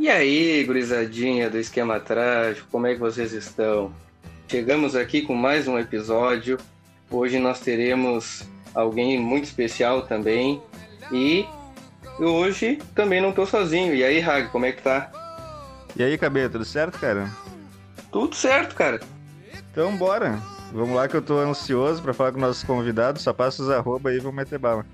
E aí, gurizadinha do Esquema Trágico, como é que vocês estão? Chegamos aqui com mais um episódio. Hoje nós teremos alguém muito especial também. E hoje também não estou sozinho. E aí, Rag, como é que tá? E aí, Cabê, tudo certo, cara? Tudo certo, cara. Então, bora. Vamos lá que eu tô ansioso para falar com nossos convidados. Só passa os arroba aí e vamos meter bala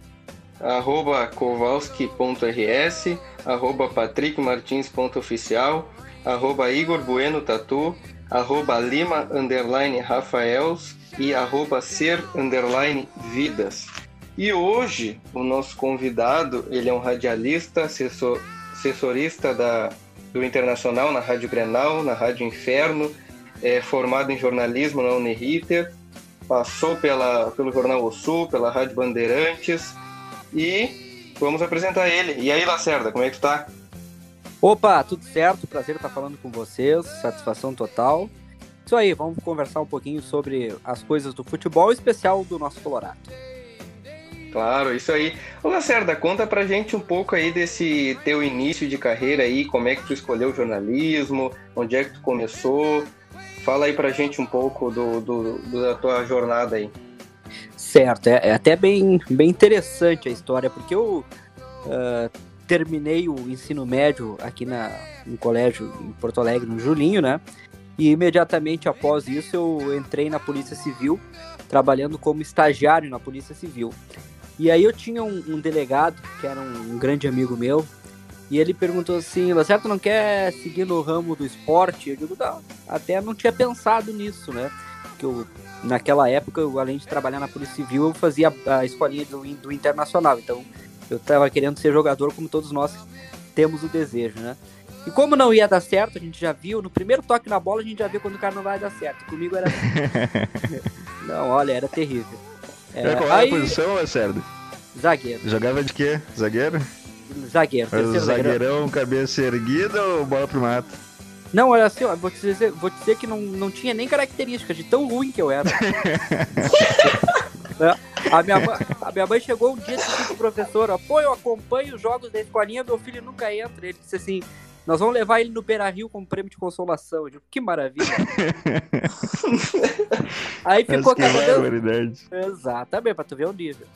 arroba kowalski.rs, arroba patrickmartins.oficial, arroba Igor Bueno Tatu, arroba Lima underline Rafaels e arroba Ser underline Vidas. E hoje o nosso convidado, ele é um radialista, assessor, assessorista da, do Internacional na Rádio Grenal, na Rádio Inferno, é formado em jornalismo na Uniriter, passou pela, pelo Jornal O Sul, pela Rádio Bandeirantes, e vamos apresentar ele. E aí, Lacerda, como é que tu tá? Opa, tudo certo? Prazer estar falando com vocês, satisfação total. Isso aí, vamos conversar um pouquinho sobre as coisas do futebol, especial do nosso Colorado. Claro, isso aí. Ô Lacerda, conta pra gente um pouco aí desse teu início de carreira aí, como é que tu escolheu o jornalismo, onde é que tu começou. Fala aí pra gente um pouco do, do, do da tua jornada aí. Certo, é, é, até bem, bem interessante a história, porque eu uh, terminei o ensino médio aqui na, no colégio em Porto Alegre, no Julinho, né? E imediatamente após isso eu entrei na Polícia Civil, trabalhando como estagiário na Polícia Civil. E aí eu tinha um, um delegado, que era um, um, grande amigo meu, e ele perguntou assim, certo não quer seguir no ramo do esporte? Eu digo, não, até não tinha pensado nisso, né? Que eu naquela época, eu, além de trabalhar na Polícia Civil, eu fazia a, escolinha do, do Internacional. Então, eu estava querendo ser jogador, como todos nós temos o desejo, né? E como não ia dar certo, a gente já viu, no primeiro toque na bola, a gente já viu quando o cara não vai dar certo. Comigo era assim. não, olha, era terrível. É, qual era aí... a posição, Lacerda? Zagueiro. Jogava de quê? Zagueiro? Zagueiro. Zagueirão, zagueirão, cabeça erguida ou bola pro mato? Não, olha assim, ó, vou te dizer, vou te dizer que não, não tinha nem características de tão ruim que eu era. É, a, minha, a minha mãe chegou um dia e disse pro professor, ó, pô, eu acompanho os jogos da escolinha, meu filho nunca entra. Ele disse assim, nós vamos levar ele no Beira Rio como prêmio de consolação. Eu digo, que maravilha. aí ficou cada vez. Exatamente, pra tu ver o nível.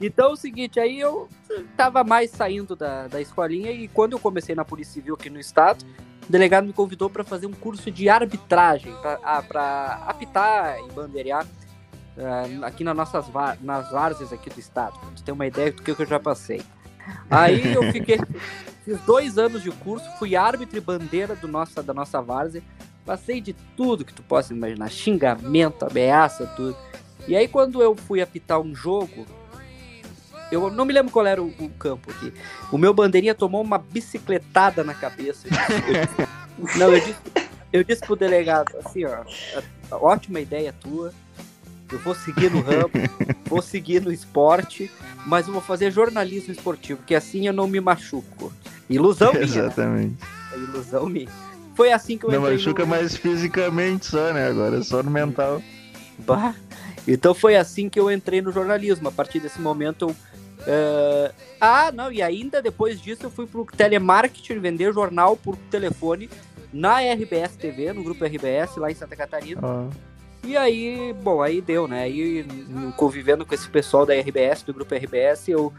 Então é o seguinte, aí eu tava mais saindo da, da escolinha e quando eu comecei na Polícia Civil aqui no estado, o delegado me convidou para fazer um curso de arbitragem, para ah, apitar e bandeirar uh, aqui nas nossas nas várzeas aqui do estado, pra ter uma ideia do que eu já passei. Aí eu fiquei, fiz dois anos de curso, fui árbitro e bandeira do nossa, da nossa várzea, passei de tudo que tu possa imaginar, xingamento, ameaça, tudo. E aí quando eu fui apitar um jogo, eu não me lembro qual era o, o campo aqui. O meu bandeirinha tomou uma bicicletada na cabeça. Eu, não, eu disse, eu disse pro delegado, assim, ó, ótima ideia tua. Eu vou seguir no ramo, vou seguir no esporte, mas eu vou fazer jornalismo esportivo, porque assim eu não me machuco. Ilusão minha. Exatamente. Né? Ilusão minha. Foi assim que eu Não machuca no... mais fisicamente só, né? Agora é só no mental. Bah. Então foi assim que eu entrei no jornalismo. A partir desse momento eu Uh, ah, não, e ainda depois disso eu fui pro telemarketing vender jornal por telefone na RBS TV, no grupo RBS, lá em Santa Catarina. Ah. E aí, bom, aí deu, né? Aí, convivendo com esse pessoal da RBS, do grupo RBS, eu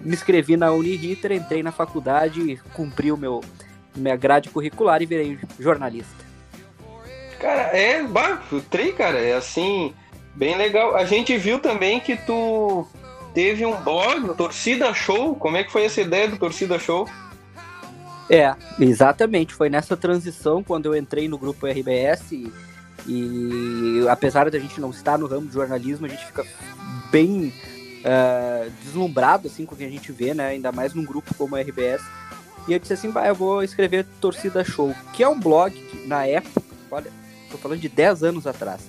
me inscrevi na Uniriter, entrei na faculdade, cumpri o meu minha grade curricular e virei jornalista. Cara, é, bah, trei, cara, é assim, bem legal. A gente viu também que tu teve um blog, Torcida Show. Como é que foi essa ideia do Torcida Show? É, exatamente. Foi nessa transição quando eu entrei no grupo RBS e, e apesar de a gente não estar no ramo de jornalismo, a gente fica bem uh, deslumbrado assim com o que a gente vê, né? Ainda mais num grupo como o RBS. E eu disse assim, bah, eu vou escrever Torcida Show, que é um blog que, na época, olha, tô falando de 10 anos atrás,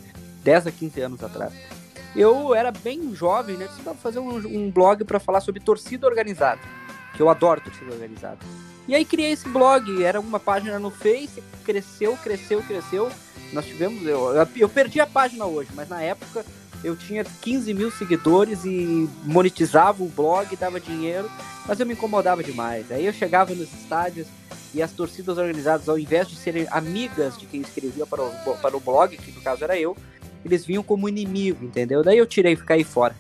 10 a 15 anos atrás eu era bem jovem, né? Disse, fazer um, um blog para falar sobre torcida organizada, que eu adoro torcida organizada. E aí criei esse blog, era uma página no Face, cresceu, cresceu, cresceu. Nós tivemos, eu, eu perdi a página hoje, mas na época eu tinha 15 mil seguidores e monetizava o blog, dava dinheiro, mas eu me incomodava demais. Aí eu chegava nos estádios, e as torcidas organizadas, ao invés de serem amigas de quem escrevia para o, para o blog, que no caso era eu, eles vinham como inimigo, entendeu? Daí eu tirei, ficar fora.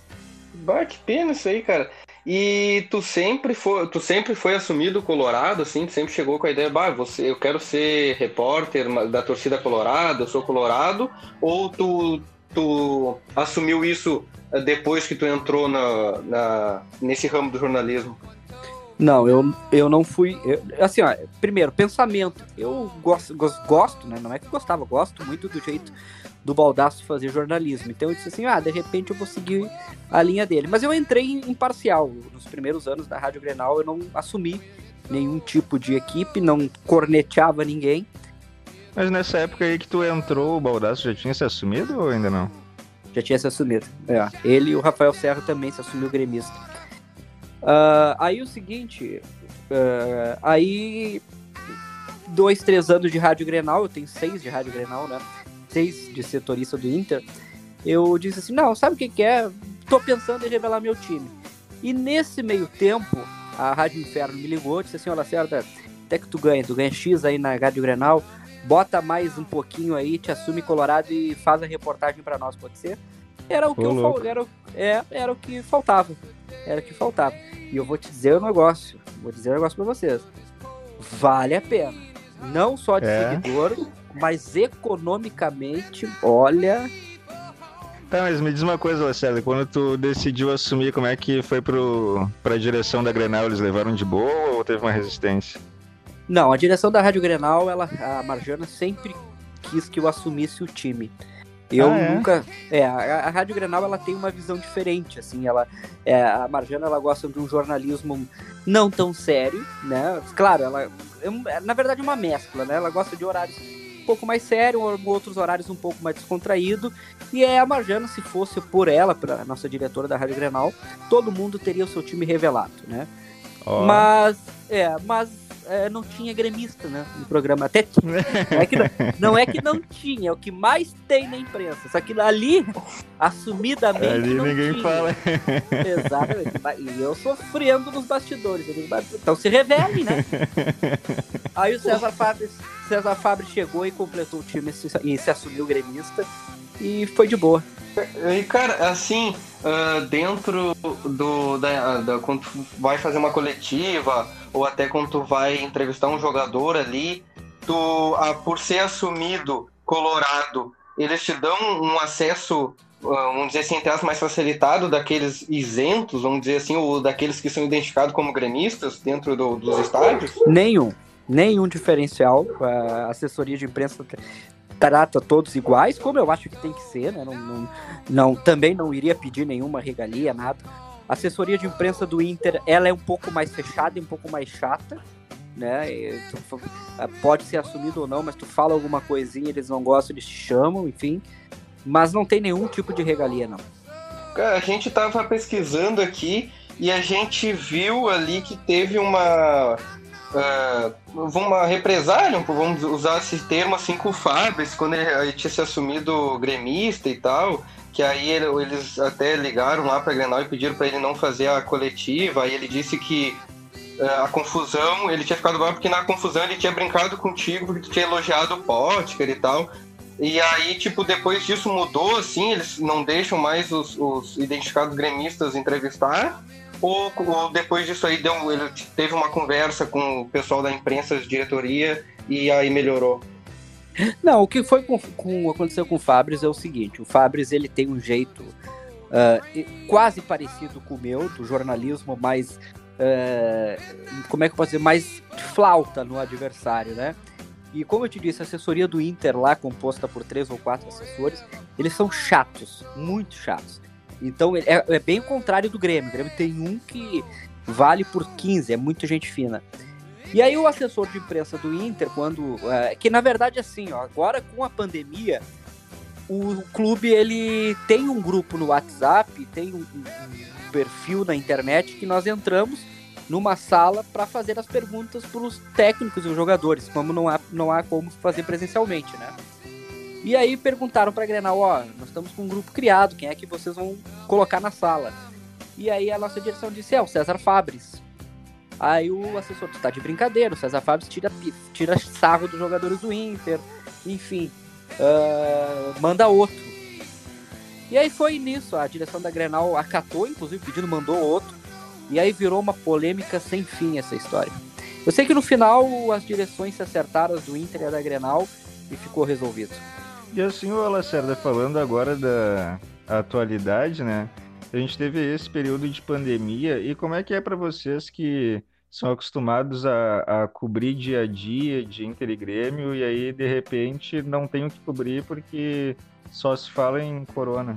Bah, que pena isso aí, cara. E tu sempre foi, tu sempre foi assumido colorado, assim, tu sempre chegou com a ideia, bah, você, eu quero ser repórter da torcida colorada, eu sou colorado, ou tu, tu assumiu isso depois que tu entrou na, na nesse ramo do jornalismo? Não, eu, eu não fui. Eu, assim, ó, primeiro, pensamento. Eu gosto, gosto, né? Não é que gostava, gosto muito do jeito do Baldaço fazer jornalismo. Então eu disse assim, ah, de repente eu vou seguir a linha dele. Mas eu entrei imparcial. Nos primeiros anos da Rádio Grenal eu não assumi nenhum tipo de equipe, não corneteava ninguém. Mas nessa época aí que tu entrou, o Baldaço já tinha se assumido ou ainda não? Já tinha se assumido. É. Ele e o Rafael Serra também se assumiu gremista. Uh, aí o seguinte, uh, aí dois, três anos de Rádio Grenal, eu tenho seis de Rádio Grenal, né? Seis de setorista do Inter, eu disse assim, não, sabe o que, que é? Tô pensando em revelar meu time. E nesse meio tempo, a Rádio Inferno me ligou, disse assim, olha, Lacerda, até que tu ganha, tu ganha X aí na Rádio Grenal, bota mais um pouquinho aí, te assume Colorado e faz a reportagem para nós, pode ser? Era o que eu, era, é, era o que faltava. Era o que faltava. E eu vou te dizer o um negócio, vou dizer um negócio para vocês. Vale a pena. Não só de é. seguidor, mas economicamente, olha. Tá, mas me diz uma coisa, Marcelo, quando tu decidiu assumir, como é que foi pro, pra direção da Grenal? Eles levaram de boa ou teve uma resistência? Não, a direção da Rádio Grenal, ela, a Marjana sempre quis que eu assumisse o time. Eu ah, é? nunca. É, a, a, Rádio Grenal ela tem uma visão diferente, assim, ela. É, a Marjana ela gosta de um jornalismo não tão sério, né? Claro, ela. É, na verdade, uma mescla, né? Ela gosta de horários um pouco mais sério, outros horários um pouco mais descontraído. E é a Marjana, se fosse por ela, para nossa diretora da Rádio Grenal, todo mundo teria o seu time revelado, né? Oh. Mas, é, mas é, não tinha gremista, né? No programa. Até tinha. Não é, que não, não é que não tinha, é o que mais tem na imprensa. Só que ali, assumidamente. Ali ninguém tinha. fala. Exatamente. E eu sofrendo nos bastidores. Então se revele, né? Aí o César Fábio, César Fábio chegou e completou o time e se assumiu gremista. E foi de boa. E, cara, assim, uh, dentro do. Da, da, quando tu vai fazer uma coletiva, ou até quando tu vai entrevistar um jogador ali, tu, uh, por ser assumido colorado, eles te dão um acesso, uh, vamos dizer assim, entre mais facilitado daqueles isentos, vamos dizer assim, ou daqueles que são identificados como gremistas dentro do, dos estádios? Nenhum nenhum diferencial. A assessoria de imprensa trata todos iguais, como eu acho que tem que ser, né? Não, não, não, também não iria pedir nenhuma regalia, nada. A assessoria de imprensa do Inter, ela é um pouco mais fechada e um pouco mais chata, né? Tu, ah, pode ser assumido ou não, mas tu fala alguma coisinha, eles não gostam, eles te chamam, enfim. Mas não tem nenhum tipo de regalia, não. A gente tava pesquisando aqui e a gente viu ali que teve uma uh, uma represália, vamos usar esse termo assim com o Fábio, quando ele, tinha se assumido gremista e tal, que aí ele, eles até ligaram lá para Grenal e pediram para ele não fazer a coletiva, aí ele disse que uh, a confusão, ele tinha ficado mal porque na confusão ele tinha brincado contigo porque tinha elogiado o Potker e tal. E aí, tipo, depois disso mudou, assim, eles não deixam mais os, os identificados gremistas entrevistar ou, ou depois disso aí deu, ele teve uma conversa com o pessoal da imprensa, diretoria, e aí melhorou? Não, o que foi com, com, aconteceu com o Fabris é o seguinte: o Fabris ele tem um jeito uh, quase parecido com o meu, do jornalismo, mais. Uh, como é que eu posso dizer? Mais flauta no adversário, né? E como eu te disse, a assessoria do Inter lá, composta por três ou quatro assessores, eles são chatos, muito chatos. Então é, é bem o contrário do Grêmio. O Grêmio tem um que vale por 15, é muita gente fina. E aí o assessor de imprensa do Inter, quando. É, que na verdade assim, ó, agora com a pandemia, o clube ele tem um grupo no WhatsApp, tem um, um perfil na internet que nós entramos numa sala para fazer as perguntas para os técnicos e os jogadores, como não há, não há como fazer presencialmente, né? E aí perguntaram pra Grenal, ó, nós estamos com um grupo criado, quem é que vocês vão colocar na sala? E aí a nossa direção disse, é o César Fabres. Aí o assessor, tu tá de brincadeira, o César Fábio tira, tira sarro dos jogadores do Inter, enfim, uh, manda outro. E aí foi nisso, a direção da Grenal acatou, inclusive pedindo, mandou outro, e aí virou uma polêmica sem fim essa história. Eu sei que no final as direções se acertaram, as do Inter e a da Grenal, e ficou resolvido. E assim, o Lacerda, falando agora da atualidade, né? A gente teve esse período de pandemia e como é que é para vocês que são acostumados a, a, cobrir dia a dia de Inter e Grêmio e aí de repente não tem o que cobrir porque só se fala em corona.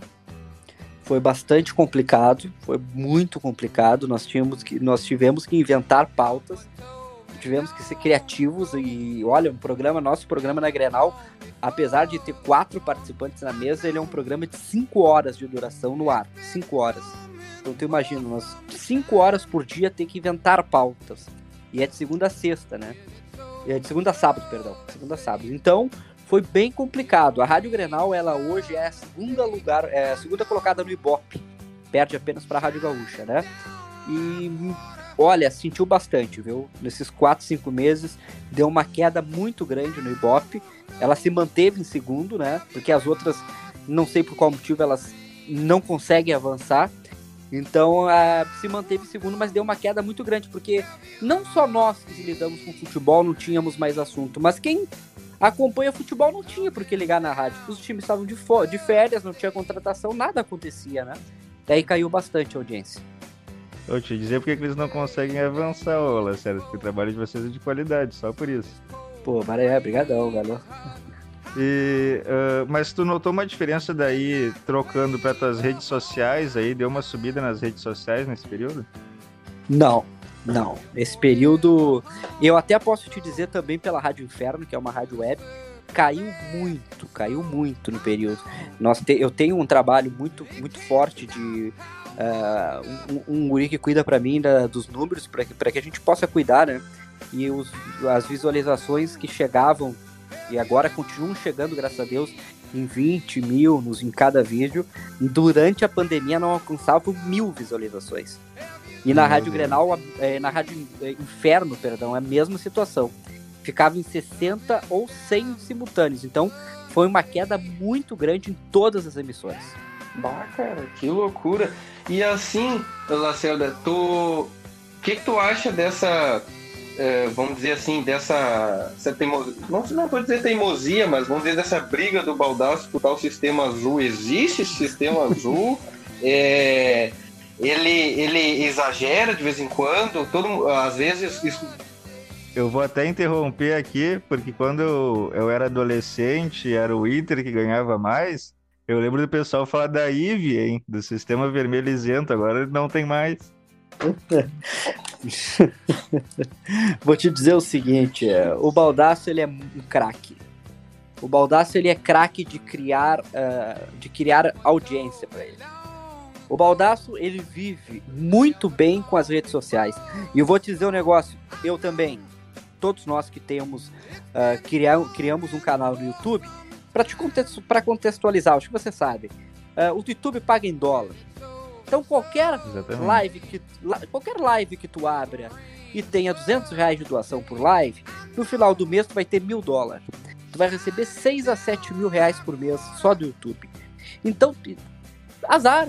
Foi bastante complicado, foi muito complicado. Nós tínhamos que nós tivemos que inventar pautas tivemos que ser criativos e olha, um programa, nosso programa na Grenal, apesar de ter quatro participantes na mesa, ele é um programa de cinco horas de duração no ar, cinco horas. Então tu imagina, nós cinco horas por dia tem que inventar pautas. E é de segunda a sexta, né? É de segunda a sábado, perdão, segunda a sábado. Então, foi bem complicado. A Rádio Grenal, ela hoje é a segunda lugar, é segunda colocada no Ibope. Perde apenas para a Rádio Gaúcha, né? E olha, sentiu bastante, viu? Nesses 4, 5 meses, deu uma queda muito grande no Ibope. Ela se manteve em segundo, né? Porque as outras, não sei por qual motivo, elas não conseguem avançar. Então, se manteve em segundo, mas deu uma queda muito grande, porque não só nós que lidamos com futebol não tínhamos mais assunto, mas quem acompanha futebol não tinha por que ligar na rádio. Os times estavam de, de férias, não tinha contratação, nada acontecia, né? Daí caiu bastante a audiência. Eu te dizer porque que eles não conseguem avançar, ô sério, porque o trabalho de vocês é de qualidade, só por isso. Pô, Maré, brigadão, valeu. E, uh, mas tu notou uma diferença daí trocando para tuas redes sociais aí? Deu uma subida nas redes sociais nesse período? Não, não. Esse período, eu até posso te dizer também pela Rádio Inferno, que é uma rádio web, caiu muito, caiu muito no período. Nós te, eu tenho um trabalho muito, muito forte de uh, um, um guri que cuida para mim da, dos números, para que, que a gente possa cuidar, né? E os, as visualizações que chegavam, e agora continuam chegando, graças a Deus, em 20 mil nos, em cada vídeo, durante a pandemia não alcançavam mil visualizações. E na Rádio Grenal, é, na Rádio é, Inferno, perdão, é a mesma situação. Ficava em 60 ou 100 simultâneos. Então, foi uma queda muito grande em todas as emissões. Bah, cara, que loucura. E assim, Lacerda, tu. O que, que tu acha dessa. É, vamos dizer assim, dessa. Essa teimosia, não, não vou dizer teimosia, mas vamos dizer dessa briga do Baldaço por tal sistema azul. Existe sistema azul? É, ele, ele exagera de vez em quando? Todo, às vezes isso eu vou até interromper aqui, porque quando eu, eu era adolescente, era o Inter que ganhava mais. Eu lembro do pessoal falar da IVE, hein? Do sistema vermelho isento, agora não tem mais. Vou te dizer o seguinte, é, o Baldaço ele é um craque. O Baldaço ele é craque de criar, uh, de criar audiência para ele. O Baldaço ele vive muito bem com as redes sociais. E eu vou te dizer um negócio, eu também. Todos nós que temos uh, criamos um canal no YouTube, para te contexto, para contextualizar, acho que você sabe. Uh, o YouTube paga em dólar. Então qualquer live que qualquer live que tu abra e tenha 200 reais de doação por live, no final do mês tu vai ter mil dólares. Tu vai receber 6 a 7 mil reais por mês só do YouTube. Então, azar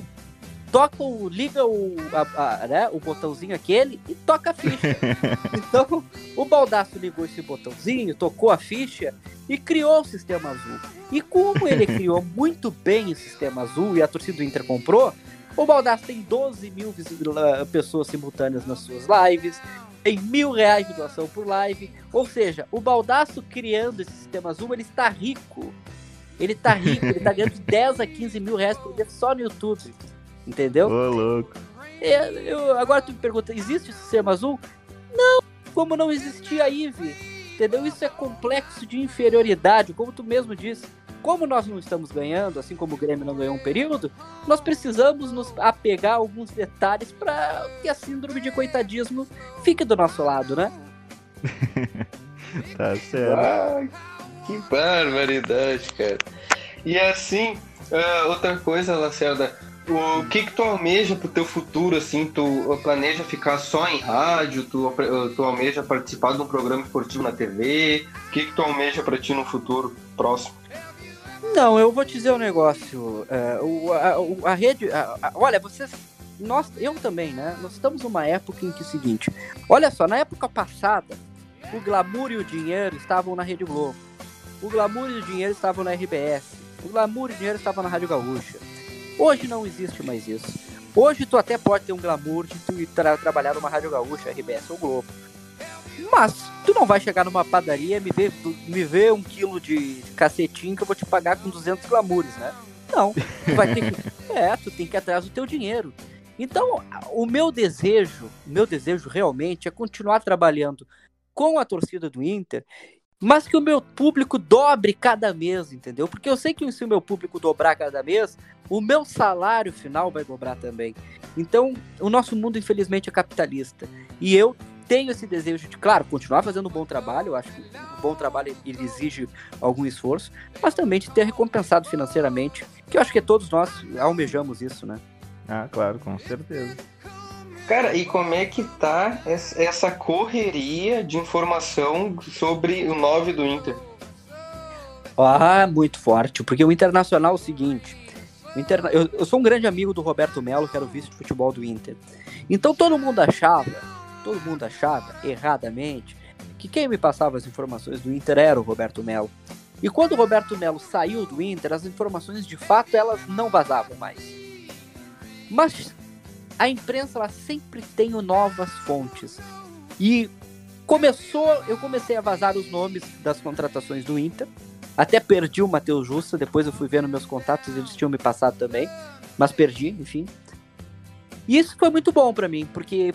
toca o. liga o, a, a, né, o botãozinho aquele e toca a ficha. então, o Baldaço ligou esse botãozinho, tocou a ficha e criou o sistema azul. E como ele criou muito bem o sistema azul e a torcida do Inter comprou, o Baldaço tem 12 mil pessoas simultâneas nas suas lives, tem mil reais de doação por live. Ou seja, o Baldaço criando esse sistema azul, ele está rico. Ele está rico, ele está ganhando 10 a 15 mil reais por dia só no YouTube. Entendeu? Ô, louco. É, eu, agora tu me pergunta, existe o sistema azul? Não, como não existia a IVE. Entendeu? Isso é complexo de inferioridade, como tu mesmo disse. Como nós não estamos ganhando, assim como o Grêmio não ganhou um período, nós precisamos nos apegar a alguns detalhes para que a síndrome de coitadismo fique do nosso lado, né? tá certo. Ah, que barbaridade, cara. E assim, uh, outra coisa, Lacerda, o que que tu almeja pro teu futuro, assim? Tu planeja ficar só em rádio? Tu, tu almeja participar de um programa esportivo na TV? O que que tu almeja para ti no futuro próximo? Não, eu vou te dizer um negócio. É, o, a, a, rede. A, a, olha, vocês. Nós, eu também, né? Nós estamos numa época em que é o seguinte. Olha só, na época passada, o glamour e o dinheiro estavam na Rede Globo. O glamour e o dinheiro estavam na RBS. O glamour e o dinheiro estavam na Rádio Gaúcha. Hoje não existe mais isso. Hoje tu até pode ter um glamour de tu tra trabalhar numa Rádio Gaúcha, RBS ou Globo. Mas tu não vai chegar numa padaria e me ver, me ver um quilo de cacetinho que eu vou te pagar com 200 glamoures, né? Não. Tu vai ter que. É, tu tem que ir atrás do teu dinheiro. Então, o meu desejo, o meu desejo realmente é continuar trabalhando com a torcida do Inter, mas que o meu público dobre cada mês, entendeu? Porque eu sei que se o meu público dobrar cada mês, o meu salário final vai dobrar também. Então, o nosso mundo, infelizmente, é capitalista. E eu tenho esse desejo de, claro, continuar fazendo um bom trabalho. Eu acho que um bom trabalho ele exige algum esforço, mas também de ter recompensado financeiramente, que eu acho que todos nós almejamos isso, né? Ah, claro, com certeza. Cara, e como é que tá essa correria de informação sobre o 9 do Inter? Ah, muito forte, porque o Internacional é o seguinte. O eu, eu sou um grande amigo do Roberto Melo, que era o vice de futebol do Inter. Então todo mundo achava todo mundo achava, erradamente, que quem me passava as informações do Inter era o Roberto Melo. E quando o Roberto Melo saiu do Inter, as informações de fato elas não vazavam mais. Mas a imprensa ela sempre tem novas fontes. E começou, eu comecei a vazar os nomes das contratações do Inter. Até perdi o Matheus Justa, depois eu fui vendo meus contatos, eles tinham me passado também, mas perdi, enfim. E isso foi muito bom para mim, porque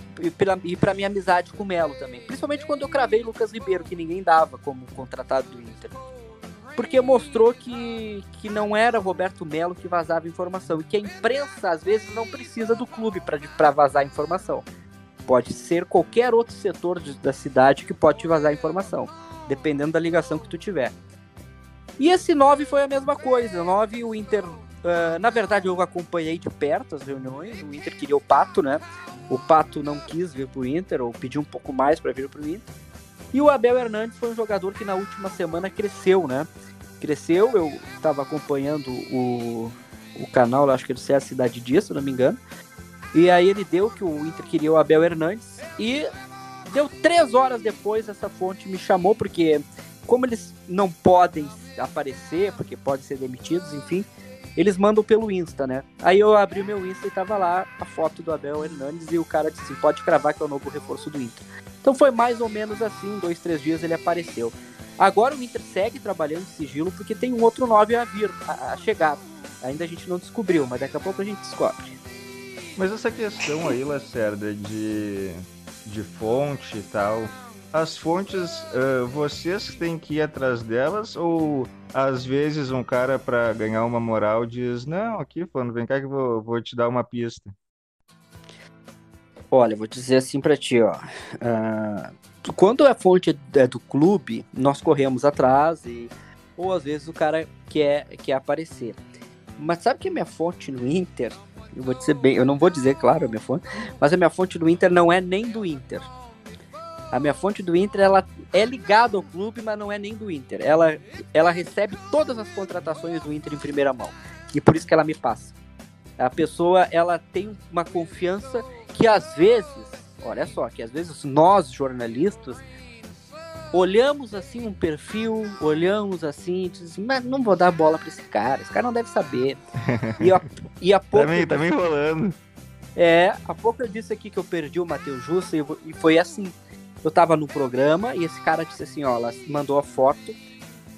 e para minha amizade com o Melo também. Principalmente quando eu cravei Lucas Ribeiro, que ninguém dava como contratado do Inter. Porque mostrou que, que não era Roberto Melo que vazava informação. E que a imprensa, às vezes, não precisa do clube para vazar informação. Pode ser qualquer outro setor de, da cidade que pode te vazar informação. Dependendo da ligação que tu tiver. E esse 9 foi a mesma coisa. 9, o Inter Uh, na verdade, eu acompanhei de perto as reuniões. O Inter queria o Pato, né? O Pato não quis vir pro Inter, ou pediu um pouco mais para vir pro Inter. E o Abel Hernandes foi um jogador que na última semana cresceu, né? Cresceu, eu estava acompanhando o, o canal, acho que ele é a Cidade Dias, se não me engano. E aí ele deu que o Inter queria o Abel Hernandes. E deu três horas depois, essa fonte me chamou, porque como eles não podem aparecer, porque podem ser demitidos, enfim, eles mandam pelo Insta, né? Aí eu abri o meu Insta e tava lá a foto do Abel Hernandes e o cara disse assim, pode cravar que é o novo reforço do Inter. Então foi mais ou menos assim, dois, três dias ele apareceu. Agora o Inter segue trabalhando em sigilo porque tem um outro 9 a vir, a, a chegar. Ainda a gente não descobriu, mas daqui a pouco a gente descobre. Mas essa questão aí, Lacerda, de, de fonte e tal, as fontes, uh, vocês têm que ir atrás delas ou às vezes um cara para ganhar uma moral diz, não, aqui, falando, vem cá que eu vou, vou te dar uma pista. Olha, vou dizer assim para ti, ó. Uh, quando a fonte é do clube, nós corremos atrás e ou às vezes o cara quer, quer aparecer. Mas sabe que a minha fonte no Inter, eu vou dizer bem, eu não vou dizer, claro, a minha fonte, mas a minha fonte do Inter não é nem do Inter. A minha fonte do Inter, ela é ligada ao clube, mas não é nem do Inter. Ela, ela recebe todas as contratações do Inter em primeira mão. E por isso que ela me passa. A pessoa, ela tem uma confiança que às vezes, olha só, que às vezes nós, jornalistas, olhamos assim um perfil, olhamos assim, dizemos, mas não vou dar bola para esse cara, esse cara não deve saber. E a, e a pouco. Também, também rolando. É, há pouco eu disse aqui que eu perdi o Matheus Justo e, e foi assim eu tava no programa e esse cara disse assim, ó, ela mandou a foto,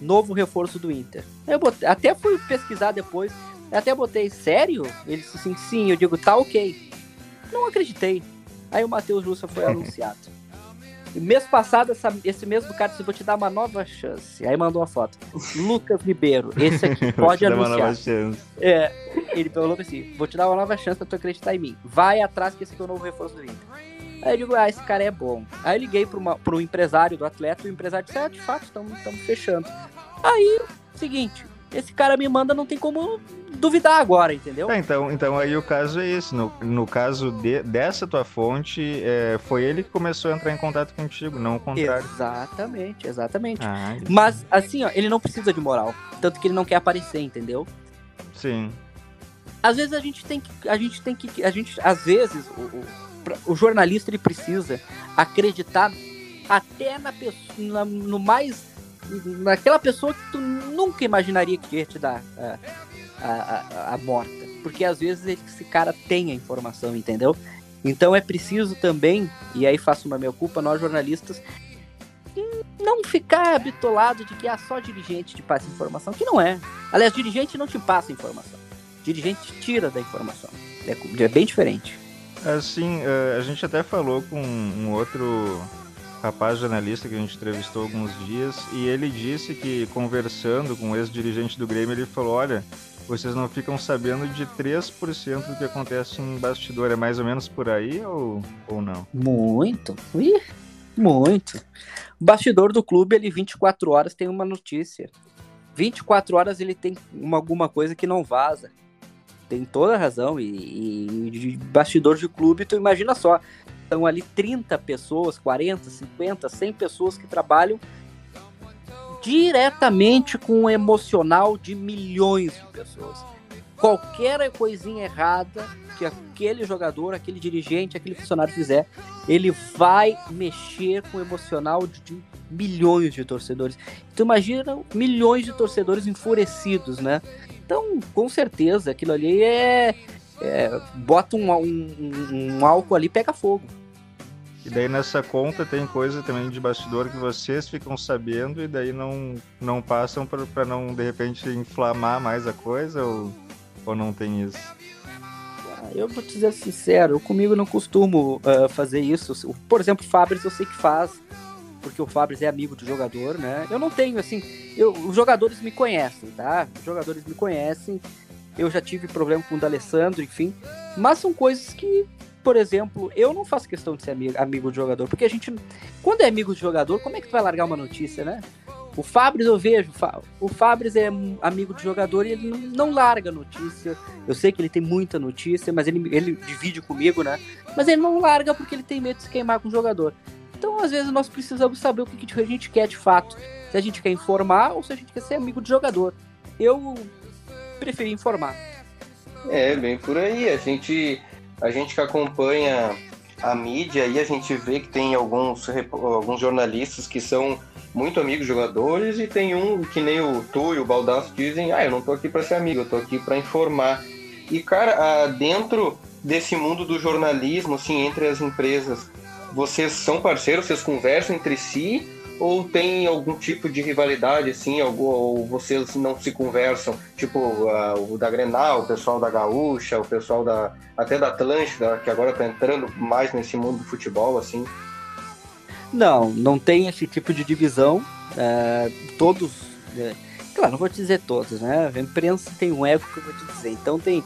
novo reforço do Inter. Eu botei, até fui pesquisar depois, até botei, sério? Ele disse assim, sim, eu digo, tá ok. Não acreditei. Aí o Matheus Russa foi anunciado. E mês passado, essa, esse mesmo cara disse, vou te dar uma nova chance. Aí mandou a foto. Lucas Ribeiro, esse aqui pode anunciar. Uma nova chance. É, ele falou assim, vou te dar uma nova chance pra tu acreditar em mim. Vai atrás que esse aqui é o novo reforço do Inter. Aí eu digo, ah, esse cara é bom. Aí eu liguei para o empresário do atleta, e o empresário disse, ah, de fato, estamos fechando. Aí, seguinte, esse cara me manda, não tem como duvidar agora, entendeu? É, então, então aí o caso é esse. No, no caso de, dessa tua fonte, é, foi ele que começou a entrar em contato contigo, não o contrário. Exatamente, exatamente. Ah, Mas, assim, ó, ele não precisa de moral. Tanto que ele não quer aparecer, entendeu? Sim. Às vezes a gente tem que. A gente tem que. A gente, às vezes, o, o, o jornalista ele precisa acreditar até na, na, no mais naquela pessoa que tu nunca imaginaria que ia te dar a, a, a, a morta. Porque às vezes esse cara tem a informação, entendeu? Então é preciso também, e aí faço uma meia culpa, nós jornalistas, não ficar bitolado de que é só dirigente te passa informação, que não é. Aliás, dirigente não te passa informação. Dirigente te tira da informação. É, é bem diferente. Assim, a gente até falou com um outro rapaz jornalista que a gente entrevistou alguns dias e ele disse que conversando com o ex-dirigente do Grêmio, ele falou: olha, vocês não ficam sabendo de 3% do que acontece em bastidor. É mais ou menos por aí ou, ou não? Muito. Muito. O bastidor do clube, ele 24 horas tem uma notícia. 24 horas ele tem uma, alguma coisa que não vaza. Tem toda a razão. E, e, e bastidor de clube, tu imagina só estão ali 30 pessoas, 40, 50, 100 pessoas que trabalham diretamente com o emocional de milhões de pessoas. Qualquer coisinha errada que aquele jogador, aquele dirigente, aquele funcionário fizer, ele vai mexer com o emocional de, de milhões de torcedores. Então imagina milhões de torcedores enfurecidos, né? Então, com certeza, aquilo ali é, é bota um, um, um álcool ali pega fogo. E daí nessa conta tem coisa também de bastidor que vocês ficam sabendo e daí não, não passam para não de repente inflamar mais a coisa ou, ou não tem isso? Ah, eu vou te dizer sincero, eu comigo não costumo uh, fazer isso. Por exemplo, Fabris eu sei que faz, porque o Fabris é amigo do jogador, né? Eu não tenho, assim, eu, os jogadores me conhecem, tá? Os jogadores me conhecem, eu já tive problema com o D'Alessandro, enfim, mas são coisas que por exemplo, eu não faço questão de ser amigo, amigo do jogador, porque a gente, quando é amigo de jogador, como é que tu vai largar uma notícia, né? O Fabris eu vejo, o Fabris é amigo de jogador e ele não, não, larga notícia. Eu sei que ele tem muita notícia, mas ele, ele divide comigo, né? Mas ele não larga porque ele tem medo de se queimar com o jogador. Então, às vezes, nós precisamos saber o que a gente quer de fato. Se a gente quer informar ou se a gente quer ser amigo de jogador. Eu preferi informar. É, bem por aí. A gente a gente que acompanha a mídia aí a gente vê que tem alguns, alguns jornalistas que são muito amigos jogadores e tem um que nem o Tu e o Baldasso dizem, ah, eu não tô aqui para ser amigo, eu tô aqui para informar. E cara, dentro desse mundo do jornalismo, assim, entre as empresas, vocês são parceiros, vocês conversam entre si ou tem algum tipo de rivalidade, assim, ou, ou vocês não se conversam? Tipo, uh, o da Grenal, o pessoal da Gaúcha, o pessoal da até da Atlântida, que agora está entrando mais nesse mundo do futebol, assim? Não, não tem esse tipo de divisão. É, todos, é, claro, não vou te dizer todos, né? A imprensa tem um ego que eu vou te dizer. Então tem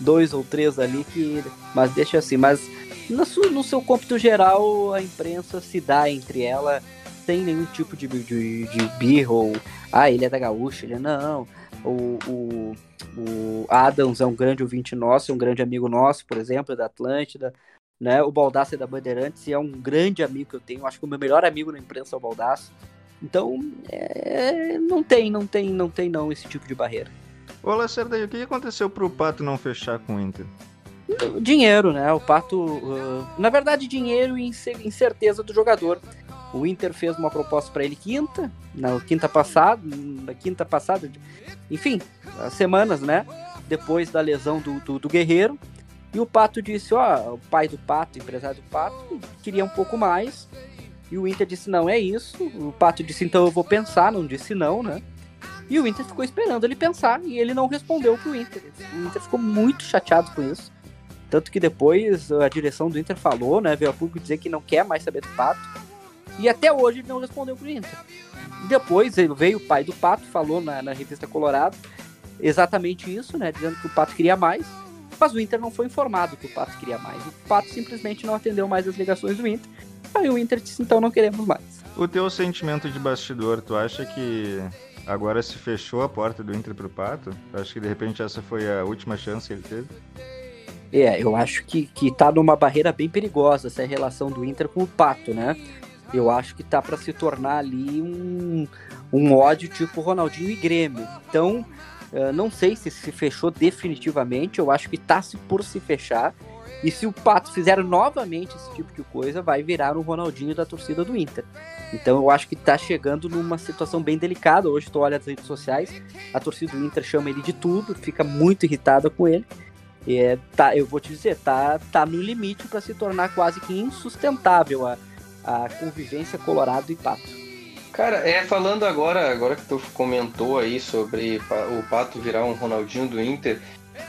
dois ou três ali que. Mas deixa assim, mas no, no seu cômputo geral, a imprensa se dá entre ela tem nenhum tipo de, de, de birro ou ah, ele é da gaúcha, ele é não. O, o, o Adams é um grande ouvinte nosso, é um grande amigo nosso, por exemplo, da Atlântida. Né? O Baldassi é da Bandeirantes e é um grande amigo que eu tenho. Acho que o meu melhor amigo na imprensa é o Baldassi. Então, é, não tem, não tem, não tem não esse tipo de barreira. Ô, Lacerda, o que aconteceu pro Pato não fechar com o Inter? Dinheiro, né? O Pato, uh, na verdade, dinheiro e incerteza do jogador. O Inter fez uma proposta para ele quinta, na quinta passada, na quinta passada, enfim, as semanas, né? Depois da lesão do, do, do Guerreiro. E o Pato disse, ó, o pai do Pato, empresário do Pato, queria um pouco mais. E o Inter disse, não, é isso. O Pato disse, então eu vou pensar, não disse não, né? E o Inter ficou esperando ele pensar e ele não respondeu pro Inter. O Inter ficou muito chateado com isso. Tanto que depois a direção do Inter falou, né? Veio a público dizer que não quer mais saber do Pato. E até hoje ele não respondeu pro Inter. Depois veio o pai do Pato, falou na, na revista Colorado exatamente isso, né? Dizendo que o Pato queria mais. Mas o Inter não foi informado que o Pato queria mais. O Pato simplesmente não atendeu mais as ligações do Inter. Aí o Inter disse, então não queremos mais. O teu sentimento de bastidor, tu acha que agora se fechou a porta do Inter pro Pato? Acho que de repente essa foi a última chance que ele teve. É, eu acho que, que tá numa barreira bem perigosa essa relação do Inter com o Pato, né? Eu acho que tá para se tornar ali um, um ódio tipo Ronaldinho e Grêmio. Então, uh, não sei se se fechou definitivamente, eu acho que tá se por se fechar. E se o Pato fizer novamente esse tipo de coisa, vai virar um Ronaldinho da torcida do Inter. Então eu acho que tá chegando numa situação bem delicada. Hoje tu olha as redes sociais, a torcida do Inter chama ele de tudo, fica muito irritada com ele. E é, tá, eu vou te dizer, tá, tá no limite para se tornar quase que insustentável a, a convivência Colorado e Pato. Cara, é falando agora, agora que tu comentou aí sobre o Pato virar um Ronaldinho do Inter,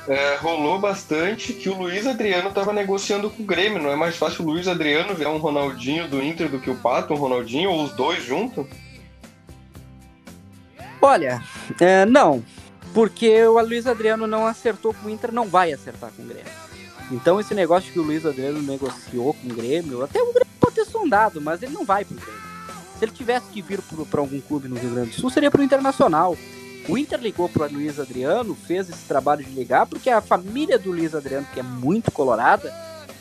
é, rolou bastante que o Luiz Adriano estava negociando com o Grêmio. Não é mais fácil o Luiz Adriano virar um Ronaldinho do Inter do que o Pato, um Ronaldinho, ou os dois juntos? Olha, é, não. Porque o Luiz Adriano não acertou com o Inter, não vai acertar com o Grêmio. Então esse negócio que o Luiz Adriano negociou com o Grêmio, até o Grêmio pode ter sondado, mas ele não vai pro Grêmio. Se ele tivesse que vir para algum clube no Rio Grande do Sul, seria pro Internacional. O Inter ligou para Luiz Adriano, fez esse trabalho de ligar, porque a família do Luiz Adriano, que é muito colorada,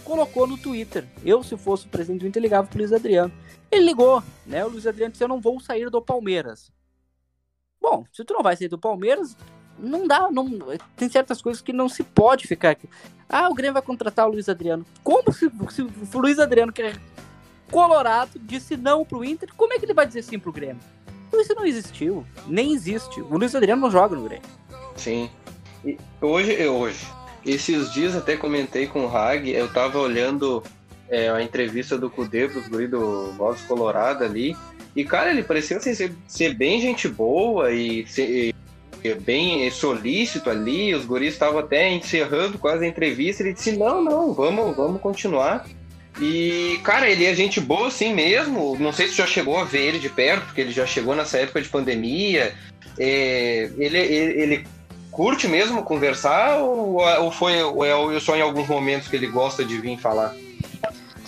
colocou no Twitter. Eu, se fosse o presidente do Inter, ligava pro Luiz Adriano. Ele ligou, né? O Luiz Adriano disse: Eu não vou sair do Palmeiras. Bom, se tu não vai sair do Palmeiras, não dá, não, tem certas coisas que não se pode ficar aqui. Ah, o Grêmio vai contratar o Luiz Adriano. Como se, se o Luiz Adriano, que é colorado, disse não pro Inter, como é que ele vai dizer sim pro Grêmio? Isso não existiu, nem existe. O Luiz Adriano não joga no Grêmio. Sim. E hoje, hoje, esses dias até comentei com o Hag, eu tava olhando é, a entrevista do Cudê pros guri do Voz Colorado ali, e cara, ele parecia assim, ser, ser bem gente boa e ser, bem solícito ali, os guris estavam até encerrando quase a entrevista, ele disse, não, não, vamos, vamos continuar. E, cara, ele é gente boa assim mesmo, não sei se já chegou a ver ele de perto, porque ele já chegou nessa época de pandemia, é, ele, ele, ele, curte mesmo conversar ou, ou foi ou é só em alguns momentos que ele gosta de vir falar?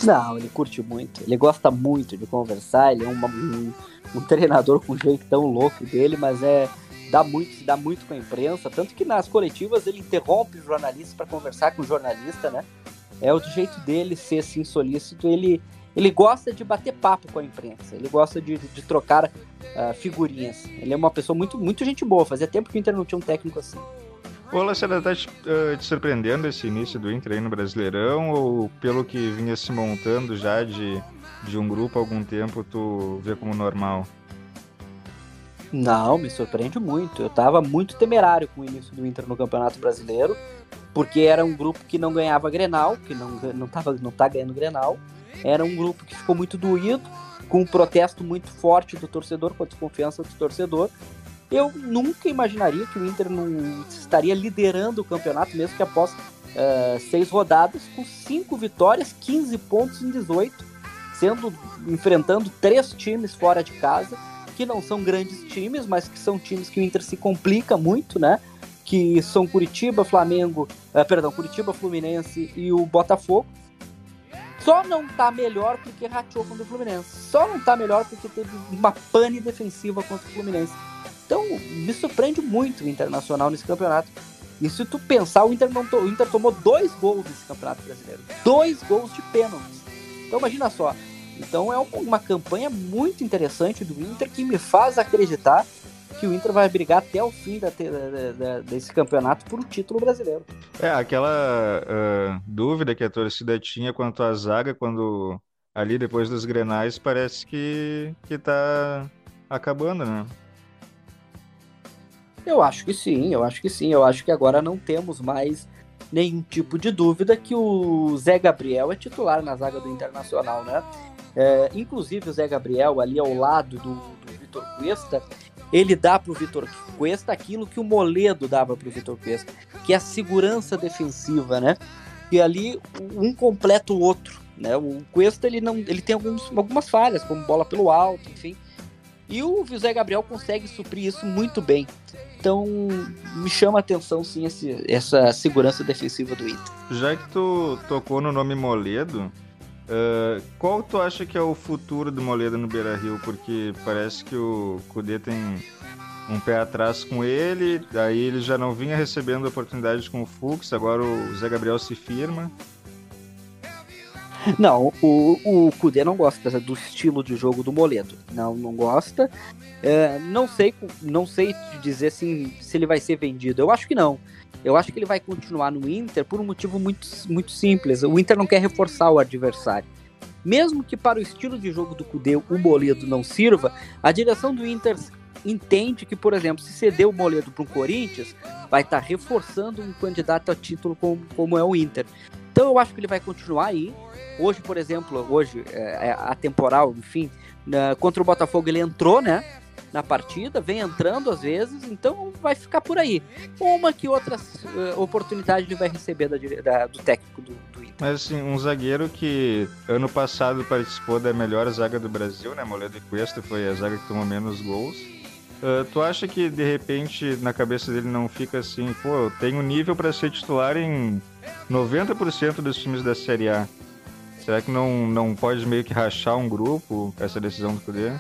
Não, ele curte muito, ele gosta muito de conversar, ele é um, um, um treinador com jeito tão louco dele, mas é dá muito, se dá muito com a imprensa, tanto que nas coletivas ele interrompe os jornalistas para conversar com o jornalista, né? É o jeito dele ser assim solícito, ele ele gosta de bater papo com a imprensa, ele gosta de, de trocar uh, figurinhas. Ele é uma pessoa muito, muito gente boa, fazia tempo que o Inter não tinha um técnico assim. Ô, Lacerda, tá te, uh, te, surpreendendo esse início do Inter aí no Brasileirão ou pelo que vinha se montando já de, de um grupo há algum tempo, tu vê como normal? Não, me surpreende muito. Eu estava muito temerário com o início do Inter no Campeonato Brasileiro, porque era um grupo que não ganhava Grenal, que não não tava, não tá ganhando Grenal. Era um grupo que ficou muito doído, com um protesto muito forte do torcedor, com a desconfiança do torcedor. Eu nunca imaginaria que o Inter não estaria liderando o campeonato, mesmo que após uh, seis rodadas, com cinco vitórias, 15 pontos em 18, sendo enfrentando três times fora de casa que não são grandes times, mas que são times que o Inter se complica muito, né? Que são Curitiba, Flamengo, uh, perdão, Curitiba, Fluminense e o Botafogo. Só não tá melhor porque rachou contra o Fluminense. Só não tá melhor porque teve uma pane defensiva contra o Fluminense. Então, me surpreende muito o Internacional nesse campeonato. E se tu pensar, o Inter, não to... o Inter tomou dois gols nesse campeonato brasileiro. Dois gols de pênaltis. Então imagina só, então é uma campanha muito interessante do Inter que me faz acreditar que o Inter vai brigar até o fim da, da, da, desse campeonato por um título brasileiro. É, aquela uh, dúvida que a torcida tinha quanto à zaga, quando ali depois dos grenais, parece que, que tá acabando, né? Eu acho que sim, eu acho que sim. Eu acho que agora não temos mais nenhum tipo de dúvida que o Zé Gabriel é titular na zaga do Internacional, né? É, inclusive o Zé Gabriel ali ao lado do, do Vitor Cuesta, ele dá para o Vitor Cuesta aquilo que o Moledo dava para o Vitor Cuesta, que é a segurança defensiva, né? E ali um completa o outro, né? O Cuesta ele não, ele tem alguns, algumas falhas, como bola pelo alto, enfim. E o Zé Gabriel consegue suprir isso muito bem. Então, me chama a atenção, sim, esse, essa segurança defensiva do Inter. Já que tu tocou no nome Moledo, Uh, qual tu acha que é o futuro do Moledo no Beira Rio? Porque parece que o Kudê tem um pé atrás com ele, aí ele já não vinha recebendo oportunidade com o Fux, agora o Zé Gabriel se firma. Não, o, o Kudê não gosta do estilo de jogo do Moledo. Não, não gosta. É, não sei, não sei dizer assim, se ele vai ser vendido. Eu acho que não. Eu acho que ele vai continuar no Inter por um motivo muito, muito simples. O Inter não quer reforçar o adversário. Mesmo que para o estilo de jogo do Cudê o Moledo não sirva, a direção do Inter entende que, por exemplo, se ceder o Moledo para o Corinthians, vai estar tá reforçando um candidato a título como, como é o Inter. Então eu acho que ele vai continuar aí. Hoje, por exemplo, hoje, é, é a temporal, enfim, contra o Botafogo ele entrou, né? Na partida, vem entrando às vezes, então vai ficar por aí. Uma que outras uh, oportunidades ele vai receber da, da, do técnico do, do Inter. Mas assim, um zagueiro que ano passado participou da melhor zaga do Brasil, né? Moledo e Cuesta foi a zaga que tomou menos gols Uh, tu acha que de repente na cabeça dele não fica assim, pô, eu tenho nível para ser titular em 90% dos times da Série A? Será que não, não pode meio que rachar um grupo essa decisão do Cudê?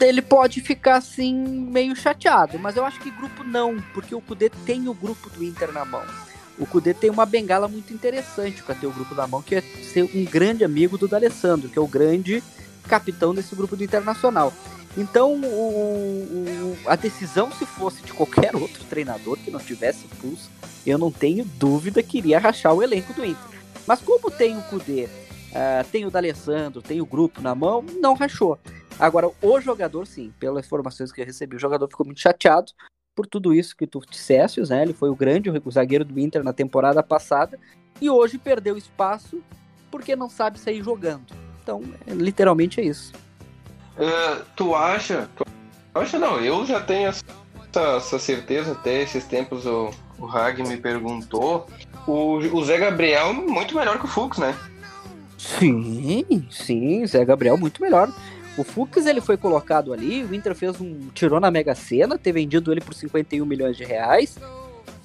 Ele pode ficar assim meio chateado, mas eu acho que grupo não, porque o Cudê tem o grupo do Inter na mão. O Cudê tem uma bengala muito interessante para ter o grupo na mão, que é ser um grande amigo do D'Alessandro, que é o grande capitão desse grupo do Internacional. Então, o, o, a decisão, se fosse de qualquer outro treinador que não tivesse pulso, eu não tenho dúvida que iria rachar o elenco do Inter. Mas como tem o Kudê, uh, tem o D'Alessandro, tem o grupo na mão, não rachou. Agora, o jogador, sim, pelas informações que eu recebi, o jogador ficou muito chateado por tudo isso que tu disseste, né? Ele foi o grande o zagueiro do Inter na temporada passada e hoje perdeu espaço porque não sabe sair jogando. Então, literalmente é isso. Uh, tu acha? Tu acha não? Eu já tenho essa, essa certeza até esses tempos o, o Hag me perguntou. O, o Zé Gabriel muito melhor que o Fux, né? Sim, sim, Zé Gabriel muito melhor. O Fux ele foi colocado ali, o Inter fez um tirou na Mega Sena, ter vendido ele por 51 milhões de reais,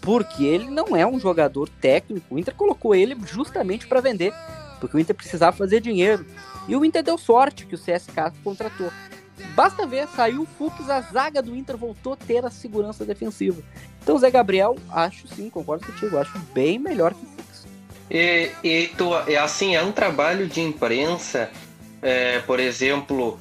porque ele não é um jogador técnico. O Inter colocou ele justamente para vender, porque o Inter precisava fazer dinheiro. E o Inter deu sorte que o CSK contratou. Basta ver, saiu o Fux, a zaga do Inter voltou a ter a segurança defensiva. Então Zé Gabriel, acho sim, concordo contigo, acho bem melhor que o Fux. E, e tu, é assim, é um trabalho de imprensa, é, por exemplo,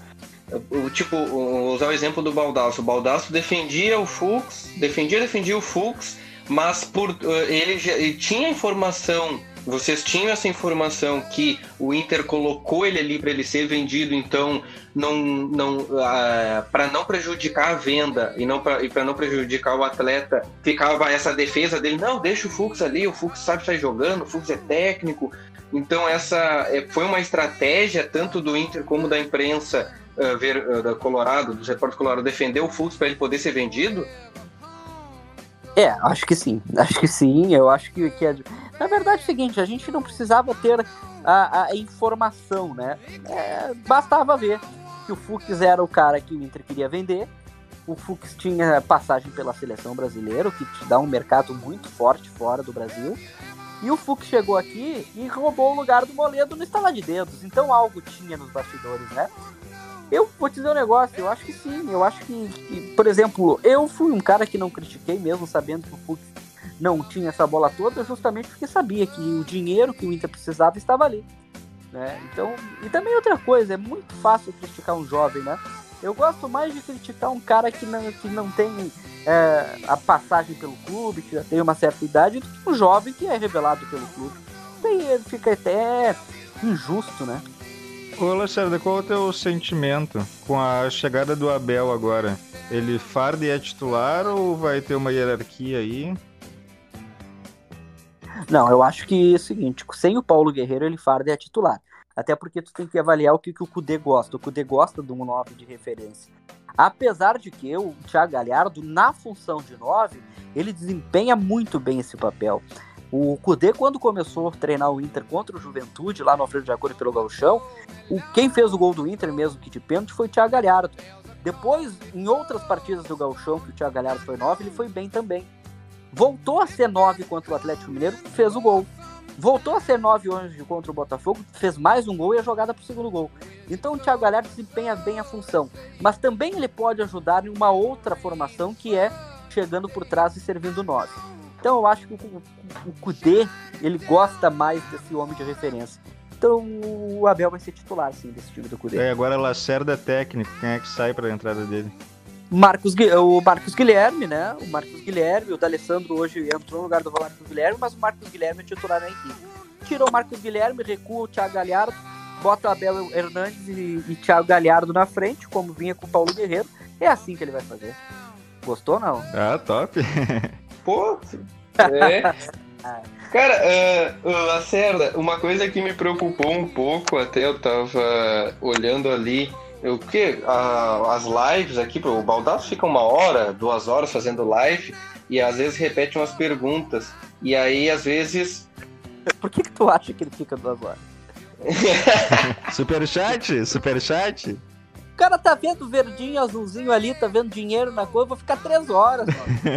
tipo, usar o exemplo do Baldasso. O Baldasso defendia o Fux, defendia, defendia o Fux, mas por ele, ele tinha informação vocês tinham essa informação que o Inter colocou ele ali para ele ser vendido, então não, não ah, para não prejudicar a venda e não para não prejudicar o atleta, ficava essa defesa dele, não, deixa o Fux ali, o Fux sabe sair jogando, o Fux é técnico. Então essa é, foi uma estratégia tanto do Inter como da imprensa uh, ver, uh, da Colorado, do repórter Colorado defender o Fux para ele poder ser vendido. É, acho que sim. Acho que sim. Eu acho que, que é... na verdade é o seguinte, a gente não precisava ter a, a informação, né? É, bastava ver que o Fux era o cara que o Inter queria vender. O Fux tinha passagem pela seleção brasileira, o que te dá um mercado muito forte fora do Brasil. E o Fux chegou aqui e roubou o lugar do Moledo no estalar de dedos. Então algo tinha nos bastidores, né? Eu vou te dizer um negócio, eu acho que sim. Eu acho que, que, por exemplo, eu fui um cara que não critiquei, mesmo sabendo que o Fux não tinha essa bola toda, justamente porque sabia que o dinheiro que o Inter precisava estava ali. Né? Então, e também outra coisa, é muito fácil criticar um jovem, né? Eu gosto mais de criticar um cara que não, que não tem é, a passagem pelo clube, que já tem uma certa idade, do que um jovem que é revelado pelo clube. Daí fica até injusto, né? Ô, Lacerda, qual é o teu sentimento com a chegada do Abel agora? Ele farda e é titular ou vai ter uma hierarquia aí? Não, eu acho que é o seguinte, sem o Paulo Guerreiro, ele farda e é titular. Até porque tu tem que avaliar o que, que o Cudê gosta. O Cudê gosta de um 9 de referência. Apesar de que o Thiago Galhardo, na função de 9, ele desempenha muito bem esse papel. O Cudê, quando começou a treinar o Inter contra o Juventude, lá no Alfredo de Jacuri pelo Gauchão, o, quem fez o gol do Inter, mesmo que de pênalti, foi o Thiago Galhardo. Depois, em outras partidas do Gauchão, que o Thiago Galhardo foi 9, ele foi bem também. Voltou a ser 9 contra o Atlético Mineiro, fez o gol. Voltou a ser 9 hoje contra o Botafogo, fez mais um gol e a jogada para o segundo gol. Então o Thiago Galhardo desempenha bem a função, mas também ele pode ajudar em uma outra formação que é chegando por trás e servindo 9. Então eu acho que o, o Kudê, ele gosta mais desse homem de referência. Então o Abel vai ser titular, sim, desse time do Cudê. É, agora Lacerda é técnico, quem é que sai para a entrada dele? Marcos, o Marcos Guilherme, né? O Marcos Guilherme, o D'Alessandro hoje entrou no lugar do Marcos Guilherme, mas o Marcos Guilherme é titular na equipe. Tirou o Marcos Guilherme, recua o Thiago Galhardo, bota o Abel Hernandes e, e Thiago Galhardo na frente, como vinha com o Paulo Guerreiro. É assim que ele vai fazer. Gostou não? Ah, top. Pô, é. Cara, uh, Lacerda, uma coisa que me preocupou um pouco, até eu tava olhando ali, o que? as lives aqui, o Baldasso fica uma hora, duas horas fazendo live, e às vezes repete umas perguntas. E aí, às vezes. Por que, que tu acha que ele fica duas horas? superchat? Superchat? O cara tá vendo verdinho, azulzinho ali, tá vendo dinheiro na cor, eu vou ficar três horas,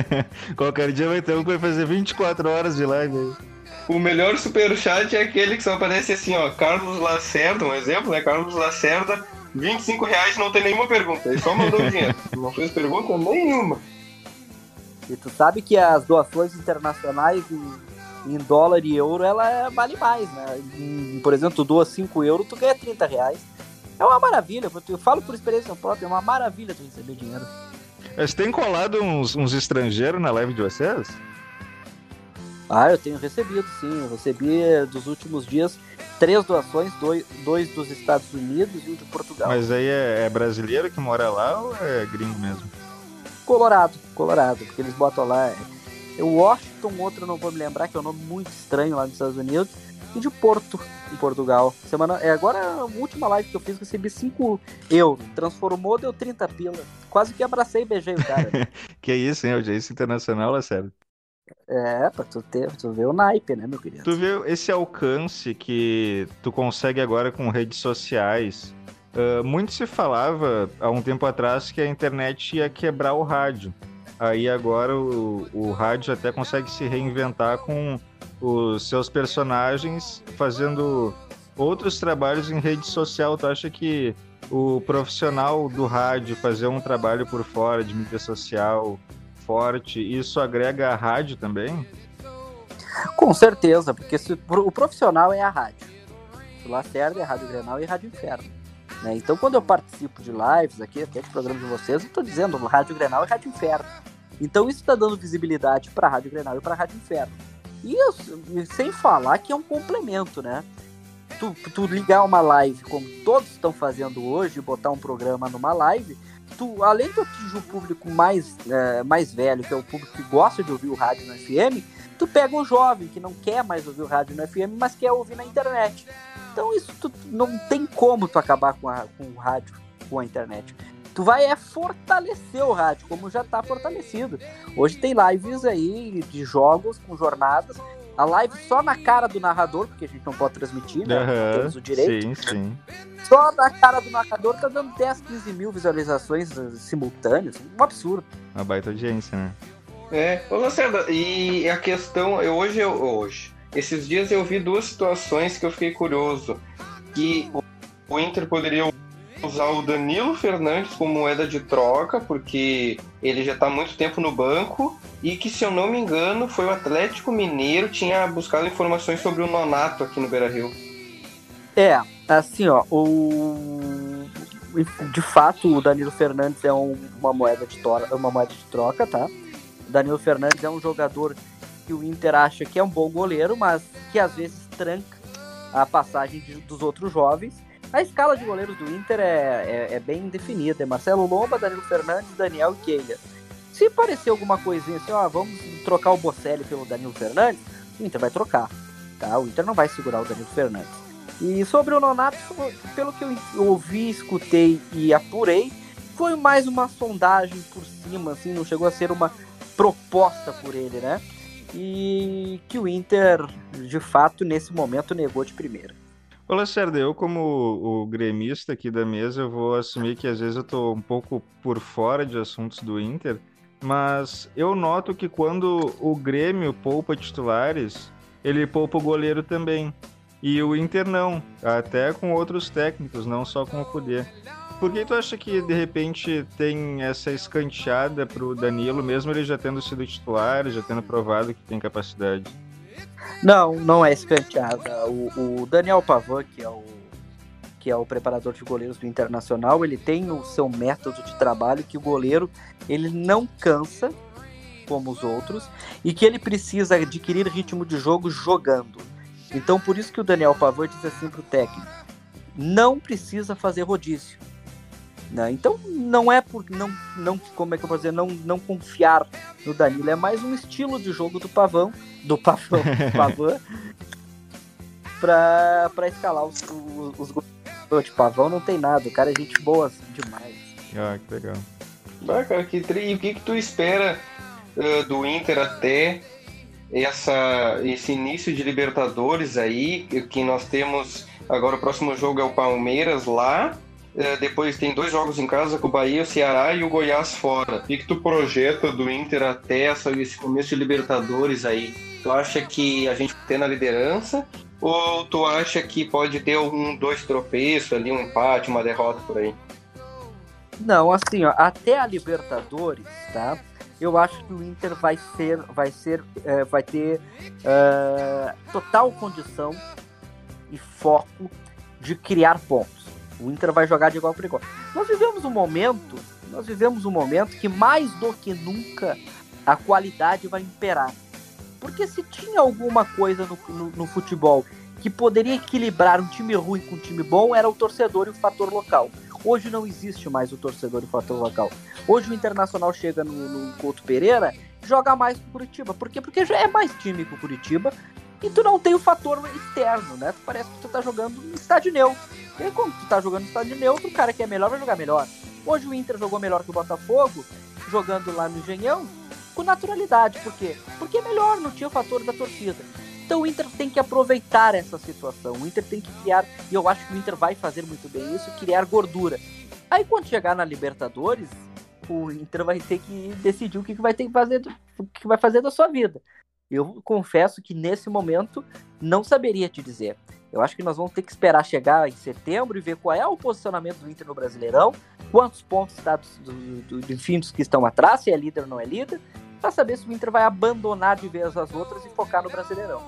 Qualquer dia vai ter um que vai fazer 24 horas de live aí. O melhor superchat é aquele que só aparece assim, ó, Carlos Lacerda, um exemplo, né? Carlos Lacerda, 25 reais, não tem nenhuma pergunta. Ele só mandou dinheiro. Não fez pergunta nenhuma. E tu sabe que as doações internacionais em, em dólar e euro, ela é, vale mais, né? Em, por exemplo, tu doa 5 euros, tu ganha 30 reais. É uma maravilha, eu falo por experiência própria, é uma maravilha tu receber dinheiro. Mas tem colado uns, uns estrangeiros na live de vocês? Ah, eu tenho recebido, sim. Eu recebi dos últimos dias três doações, dois, dois dos Estados Unidos e um de Portugal. Mas aí é, é brasileiro que mora lá ou é gringo mesmo? Colorado, Colorado, porque eles botam lá. É, Washington, outro não vou me lembrar, que é um nome muito estranho lá nos Estados Unidos e de Porto, em Portugal. Semana, é, agora a última live que eu fiz, recebi 5 euros. Transformou, deu 30 pila. Quase que abracei e beijei o cara. que isso, hein? Audiência internacional, é sério. É, pra tu, ter, tu ver o naipe, né, meu querido? Tu vê esse alcance que tu consegue agora com redes sociais. Uh, muito se falava há um tempo atrás que a internet ia quebrar o rádio. Aí agora o, o rádio até consegue se reinventar com os seus personagens fazendo outros trabalhos em rede social. Tu acha que o profissional do rádio fazer um trabalho por fora de mídia social forte, isso agrega a rádio também? Com certeza, porque se, o profissional é a rádio. O Lacerda é a Rádio Grenal e a Rádio Inferno. Né? Então, quando eu participo de lives aqui, até de programas de vocês, eu estou dizendo Rádio Grenal e Rádio Inferno. Então, isso está dando visibilidade para a Rádio Grenal e para a Rádio Inferno. E sem falar que é um complemento, né? Tu, tu ligar uma live como todos estão fazendo hoje, botar um programa numa live, tu, além de atingir o público mais, é, mais velho, que é o público que gosta de ouvir o rádio no FM, tu pega um jovem que não quer mais ouvir o rádio no FM, mas quer ouvir na internet. Então isso tu, não tem como tu acabar com, a, com o rádio, com a internet tu vai é fortalecer o rádio, como já está fortalecido. Hoje tem lives aí de jogos com jornadas. A live só na cara do narrador, porque a gente não pode transmitir, né? Uhum, temos o direito. Sim, sim. Só na cara do narrador tá dando 10, 15 mil visualizações eh, simultâneas. Um absurdo. Uma baita audiência, né? É, ô Lacerda, e a questão, eu, hoje, eu, hoje, esses dias eu vi duas situações que eu fiquei curioso. Que o Inter poderia usar o Danilo Fernandes como moeda de troca, porque ele já está muito tempo no banco, e que, se eu não me engano, foi o Atlético Mineiro tinha buscado informações sobre o Nonato aqui no Beira-Rio. É, assim, ó, o... de fato o Danilo Fernandes é um, uma, moeda de troca, uma moeda de troca, tá? O Danilo Fernandes é um jogador que o Inter acha que é um bom goleiro, mas que às vezes tranca a passagem de, dos outros jovens a escala de goleiros do Inter é, é, é bem definida. É Marcelo Lomba, Danilo Fernandes, Daniel Keila. Se parecer alguma coisinha assim, ó, vamos trocar o Bocelli pelo Danilo Fernandes, o Inter vai trocar. Tá? O Inter não vai segurar o Danilo Fernandes. E sobre o Nonato, pelo que eu ouvi, escutei e apurei, foi mais uma sondagem por cima, assim, não chegou a ser uma proposta por ele, né? E que o Inter, de fato, nesse momento negou de primeira. Ô, Lacerda, eu como o gremista aqui da mesa, eu vou assumir que às vezes eu tô um pouco por fora de assuntos do Inter, mas eu noto que quando o Grêmio poupa titulares, ele poupa o goleiro também. E o Inter não, até com outros técnicos, não só com o Cudê. Por que tu acha que de repente tem essa escanteada pro Danilo, mesmo ele já tendo sido titular, já tendo provado que tem capacidade? Não, não é escanteada. O, o Daniel Pavan, que é o que é o preparador de goleiros do Internacional, ele tem o seu método de trabalho que o goleiro ele não cansa como os outros e que ele precisa adquirir ritmo de jogo jogando. Então por isso que o Daniel Pavão diz assim pro técnico: não precisa fazer rodízio. Né? Então não é por não não como é que eu vou dizer não não confiar no Danilo é mais um estilo de jogo do Pavão do Pavão Pavão para escalar os, os, os de pavão não tem nada, o cara é gente boa assim, demais. Ah, que legal. Bah, cara, que tri... E o que, que tu espera uh, do Inter até essa, esse início de Libertadores aí, que nós temos agora o próximo jogo é o Palmeiras lá, depois tem dois jogos em casa com o Bahia, o Ceará e o Goiás fora. O que, que tu projeta do Inter até essa, esse começo de Libertadores aí? Tu acha que a gente tem na liderança ou tu acha que pode ter um, dois tropeços ali, um empate, uma derrota por aí? Não, assim, ó, até a Libertadores, tá? Eu acho que o Inter vai ser, vai ser, é, vai ter é, total condição e foco de criar pontos. O Inter vai jogar de igual para igual. Nós vivemos um momento, nós vivemos um momento que mais do que nunca a qualidade vai imperar. Porque se tinha alguma coisa no, no, no, futebol que poderia equilibrar um time ruim com um time bom, era o torcedor e o fator local. Hoje não existe mais o torcedor e o fator local. Hoje o Internacional chega no, no Couto Pereira joga mais que o Curitiba. Por quê? Porque já é mais time que o Curitiba e tu não tem o fator externo, né? Parece que tu tá jogando no estádio neutro. E quando tu tá jogando no estádio neutro, o cara que é melhor vai jogar melhor. Hoje o Inter jogou melhor que o Botafogo, jogando lá no Engenhão, com naturalidade. Por quê? Porque é melhor, não tinha o fator da torcida. Então o Inter tem que aproveitar essa situação. O Inter tem que criar, e eu acho que o Inter vai fazer muito bem isso, criar gordura. Aí quando chegar na Libertadores, o Inter vai ter que decidir o que vai ter que fazer, o que vai fazer da sua vida. Eu confesso que nesse momento não saberia te dizer. Eu acho que nós vamos ter que esperar chegar em setembro e ver qual é o posicionamento do Inter no Brasileirão, quantos pontos está do, do, do, enfim, dos que estão atrás, se é líder ou não é líder, para saber se o Inter vai abandonar de vez as outras e focar no Brasileirão.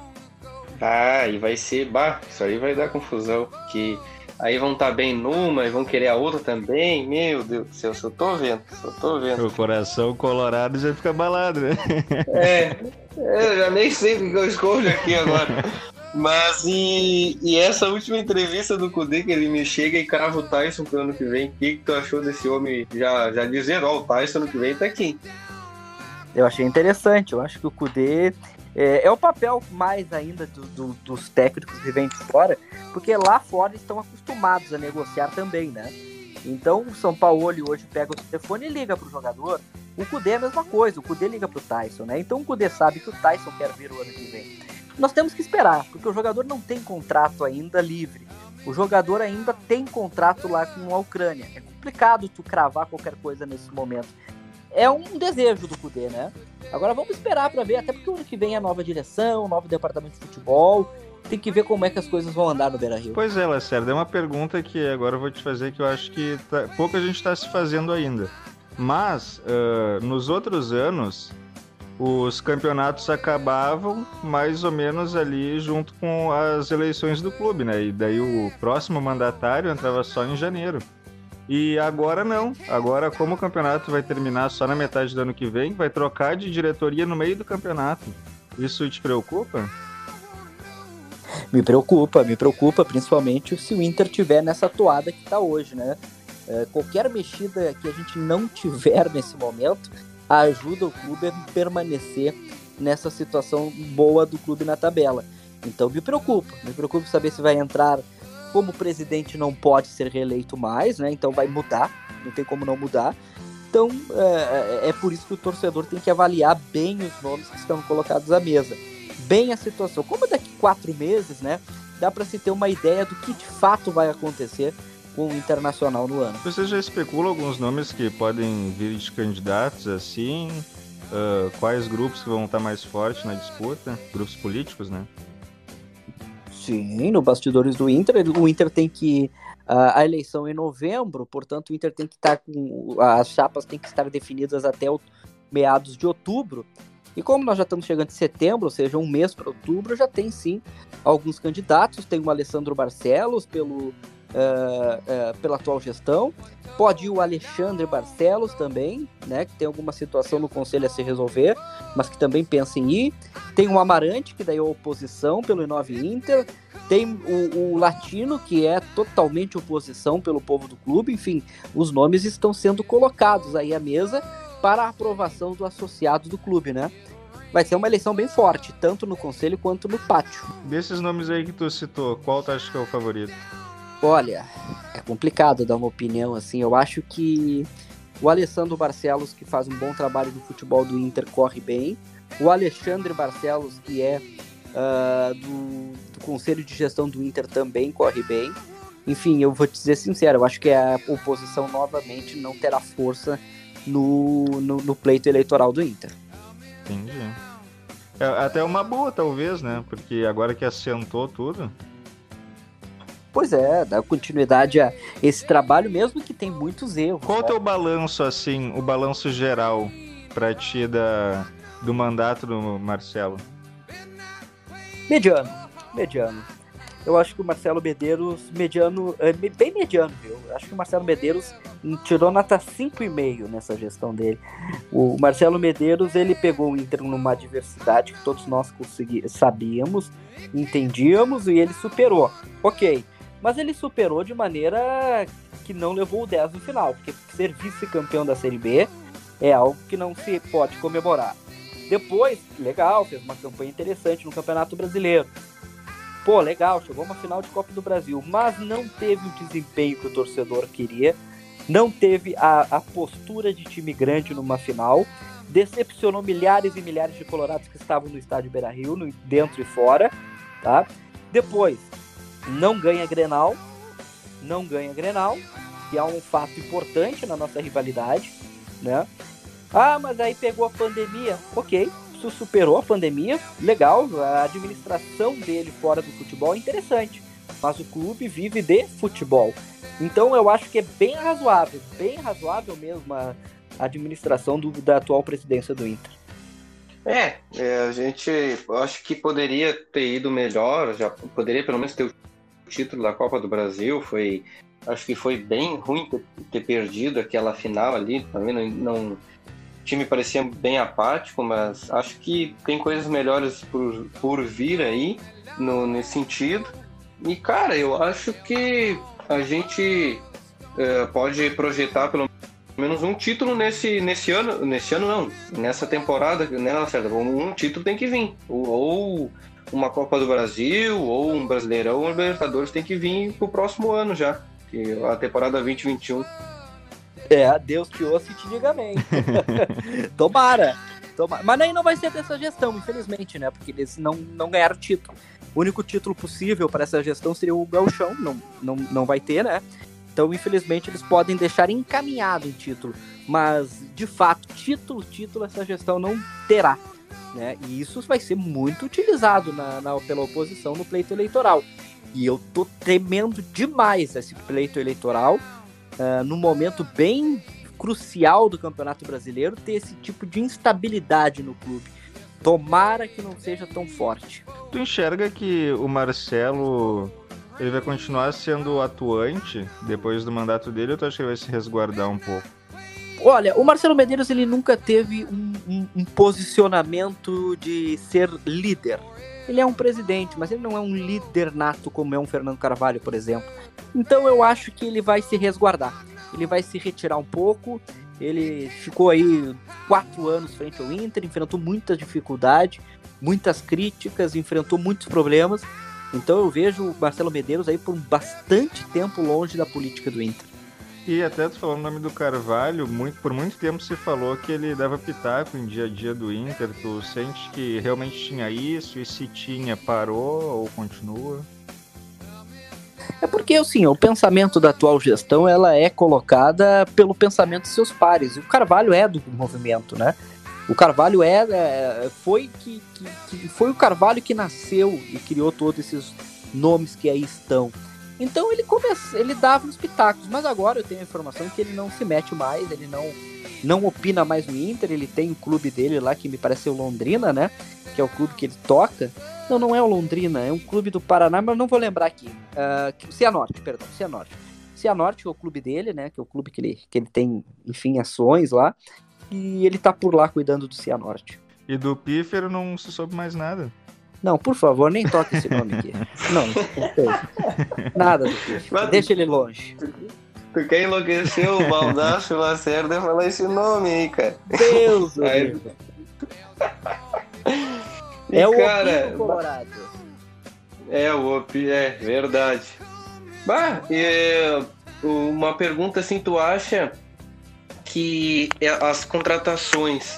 Ah, e vai ser, bah, isso aí vai dar confusão, que aí vão estar tá bem numa e vão querer a outra também, meu Deus do céu, só tô vendo, só tô vendo. O coração colorado já fica balado, né? É, eu já nem sei o que eu escolho aqui agora. Mas e, e essa última entrevista do Kudê, que ele me chega e crava o Tyson pro ano que vem, o que, que tu achou desse homem já, já dizendo, ó, o Tyson ano que vem tá aqui. Eu achei interessante, eu acho que o Kudê é, é o papel mais ainda do, do, dos técnicos que vêm de fora, porque lá fora estão acostumados a negociar também, né? Então o São Paulo hoje pega o telefone e liga pro jogador. O Kudê é a mesma coisa, o Kudê liga pro Tyson, né? Então o Kudê sabe que o Tyson quer vir o ano que vem nós temos que esperar, porque o jogador não tem contrato ainda livre. O jogador ainda tem contrato lá com a Ucrânia. É complicado tu cravar qualquer coisa nesse momento. É um desejo do Cudê, né? Agora vamos esperar para ver, até porque o ano que vem é nova direção, novo departamento de futebol. Tem que ver como é que as coisas vão andar no Beira Rio. Pois é, Lacerda, é uma pergunta que agora eu vou te fazer que eu acho que tá, pouca gente está se fazendo ainda. Mas, uh, nos outros anos, os campeonatos acabavam mais ou menos ali junto com as eleições do clube, né? E daí o próximo mandatário entrava só em janeiro. E agora não. Agora, como o campeonato vai terminar só na metade do ano que vem, vai trocar de diretoria no meio do campeonato. Isso te preocupa? Me preocupa, me preocupa, principalmente se o Inter tiver nessa toada que está hoje, né? É, qualquer mexida que a gente não tiver nesse momento ajuda o clube a permanecer nessa situação boa do clube na tabela. Então me preocupa, me preocupa saber se vai entrar como o presidente não pode ser reeleito mais, né? Então vai mudar, não tem como não mudar. Então é, é, é por isso que o torcedor tem que avaliar bem os nomes que estão colocados à mesa, bem a situação. Como daqui quatro meses, né? Dá para se ter uma ideia do que de fato vai acontecer com o Internacional no ano. Você já especula alguns nomes que podem vir de candidatos assim? uh, quais grupos vão estar mais fortes na disputa? Grupos políticos, né? Sim, no bastidores do Inter, o Inter tem que uh, a eleição é em novembro, portanto o Inter tem que estar com as chapas têm que estar definidas até o meados de outubro. E como nós já estamos chegando em setembro, ou seja, um mês para outubro, já tem sim alguns candidatos. Tem o Alessandro Barcelos pelo, uh, uh, pela atual gestão. Pode ir o Alexandre Barcelos também, né? Que tem alguma situação no conselho a se resolver, mas que também pensa em ir. Tem o Amarante, que daí é oposição pelo Inove Inter. Tem o, o, Latino, que é totalmente oposição pelo povo do clube. Enfim, os nomes estão sendo colocados aí à mesa para a aprovação do associado do clube, né? Vai ser uma eleição bem forte, tanto no conselho quanto no pátio. Desses nomes aí que tu citou, qual tu acha que é o favorito? Olha, é complicado dar uma opinião assim. Eu acho que o Alessandro Barcelos, que faz um bom trabalho no futebol do Inter, corre bem. O Alexandre Barcelos, que é uh, do, do, Conselho de Gestão do Inter, também corre bem. Enfim, eu vou te dizer sincero, eu acho que a oposição novamente não terá força no, no, no pleito eleitoral do Inter. Entendi. É, até uma boa, talvez, né? Porque agora que assentou tudo. Pois é, dá continuidade a esse trabalho, mesmo que tem muitos erros. Qual né? o balanço, assim, o balanço geral pra ti da, do mandato do Marcelo? Mediano, mediano. Eu acho que o Marcelo Medeiros, mediano, é bem mediano, viu? Eu acho que o Marcelo Medeiros tirou nota 5,5 nessa gestão dele. O Marcelo Medeiros, ele pegou o Inter numa adversidade que todos nós sabíamos, entendíamos e ele superou. Ok, mas ele superou de maneira que não levou o 10 no final, porque ser vice-campeão da Série B é algo que não se pode comemorar. Depois, legal, fez uma campanha interessante no Campeonato Brasileiro pô, legal, chegou uma final de Copa do Brasil, mas não teve o desempenho que o torcedor queria, não teve a, a postura de time grande numa final, decepcionou milhares e milhares de colorados que estavam no estádio Beira-Rio, dentro e fora, tá? Depois, não ganha Grenal, não ganha Grenal, que é um fato importante na nossa rivalidade, né? Ah, mas aí pegou a pandemia. Ok, isso superou a pandemia, legal, a administração dele fora do futebol é interessante, mas o clube vive de futebol. Então eu acho que é bem razoável, bem razoável mesmo a administração do, da atual presidência do Inter. É, é, a gente acho que poderia ter ido melhor, já poderia pelo menos ter título da Copa do Brasil, foi acho que foi bem ruim ter, ter perdido aquela final ali, também não, não o time parecia bem apático, mas acho que tem coisas melhores por, por vir aí no, nesse sentido. E, cara, eu acho que a gente é, pode projetar pelo menos um título nesse, nesse ano. Nesse ano não, nessa temporada, né? Um, um título tem que vir. Ou, ou, uma Copa do Brasil, ou um Brasileirão, ou um Libertadores tem que vir pro próximo ano já. A temporada 2021. É, Deus te ouça e te diga amém. Tomara. Tomara. Mas aí não vai ser dessa gestão, infelizmente, né? Porque eles não, não ganharam título. O único título possível para essa gestão seria o Galchão, não, não, não vai ter, né? Então, infelizmente, eles podem deixar encaminhado o título. Mas, de fato, título, título, essa gestão não terá. Né? E isso vai ser muito utilizado na, na, pela oposição no pleito eleitoral. E eu tô temendo demais esse pleito eleitoral, uh, num momento bem crucial do Campeonato Brasileiro, ter esse tipo de instabilidade no clube. Tomara que não seja tão forte. Tu enxerga que o Marcelo ele vai continuar sendo atuante depois do mandato dele ou tu acha que ele vai se resguardar um pouco? Olha, o Marcelo Medeiros ele nunca teve um, um, um posicionamento de ser líder. Ele é um presidente, mas ele não é um líder nato como é um Fernando Carvalho, por exemplo. Então eu acho que ele vai se resguardar. Ele vai se retirar um pouco. Ele ficou aí quatro anos frente ao Inter, enfrentou muita dificuldade, muitas críticas, enfrentou muitos problemas. Então eu vejo o Marcelo Medeiros aí por bastante tempo longe da política do Inter. E até tu falou o nome do Carvalho, muito, por muito tempo se falou que ele dava pitaco em dia a dia do Inter. Tu sente que realmente tinha isso? E se tinha, parou ou continua? É porque, assim, o pensamento da atual gestão, ela é colocada pelo pensamento de seus pares. O Carvalho é do movimento, né? O Carvalho era, é, foi que, que, que, foi o Carvalho que nasceu e criou todos esses nomes que aí estão. Então ele começa, ele dava uns pitacos, mas agora eu tenho a informação que ele não se mete mais, ele não não opina mais no Inter, ele tem o clube dele lá que me parece o Londrina, né? Que é o clube que ele toca. Não, não é o Londrina, é um clube do Paraná, mas não vou lembrar aqui. Uh, Cianorte, perdão, Cianorte. Cianorte é o clube dele, né? Que é o clube que ele, que ele tem, enfim, ações lá. E ele tá por lá cuidando do Cianorte. E do Pífero não se soube mais nada. Não, por favor, nem toque esse nome aqui. não. Nada do Pífero. Deixa ele longe. Tu quer enlouquecer o Baldaço Lacerda falar esse nome aí, cara. Deus, aí... É o cara, Colorado. É, o Opi, é verdade. Bah, e, uma pergunta assim, tu acha que é as contratações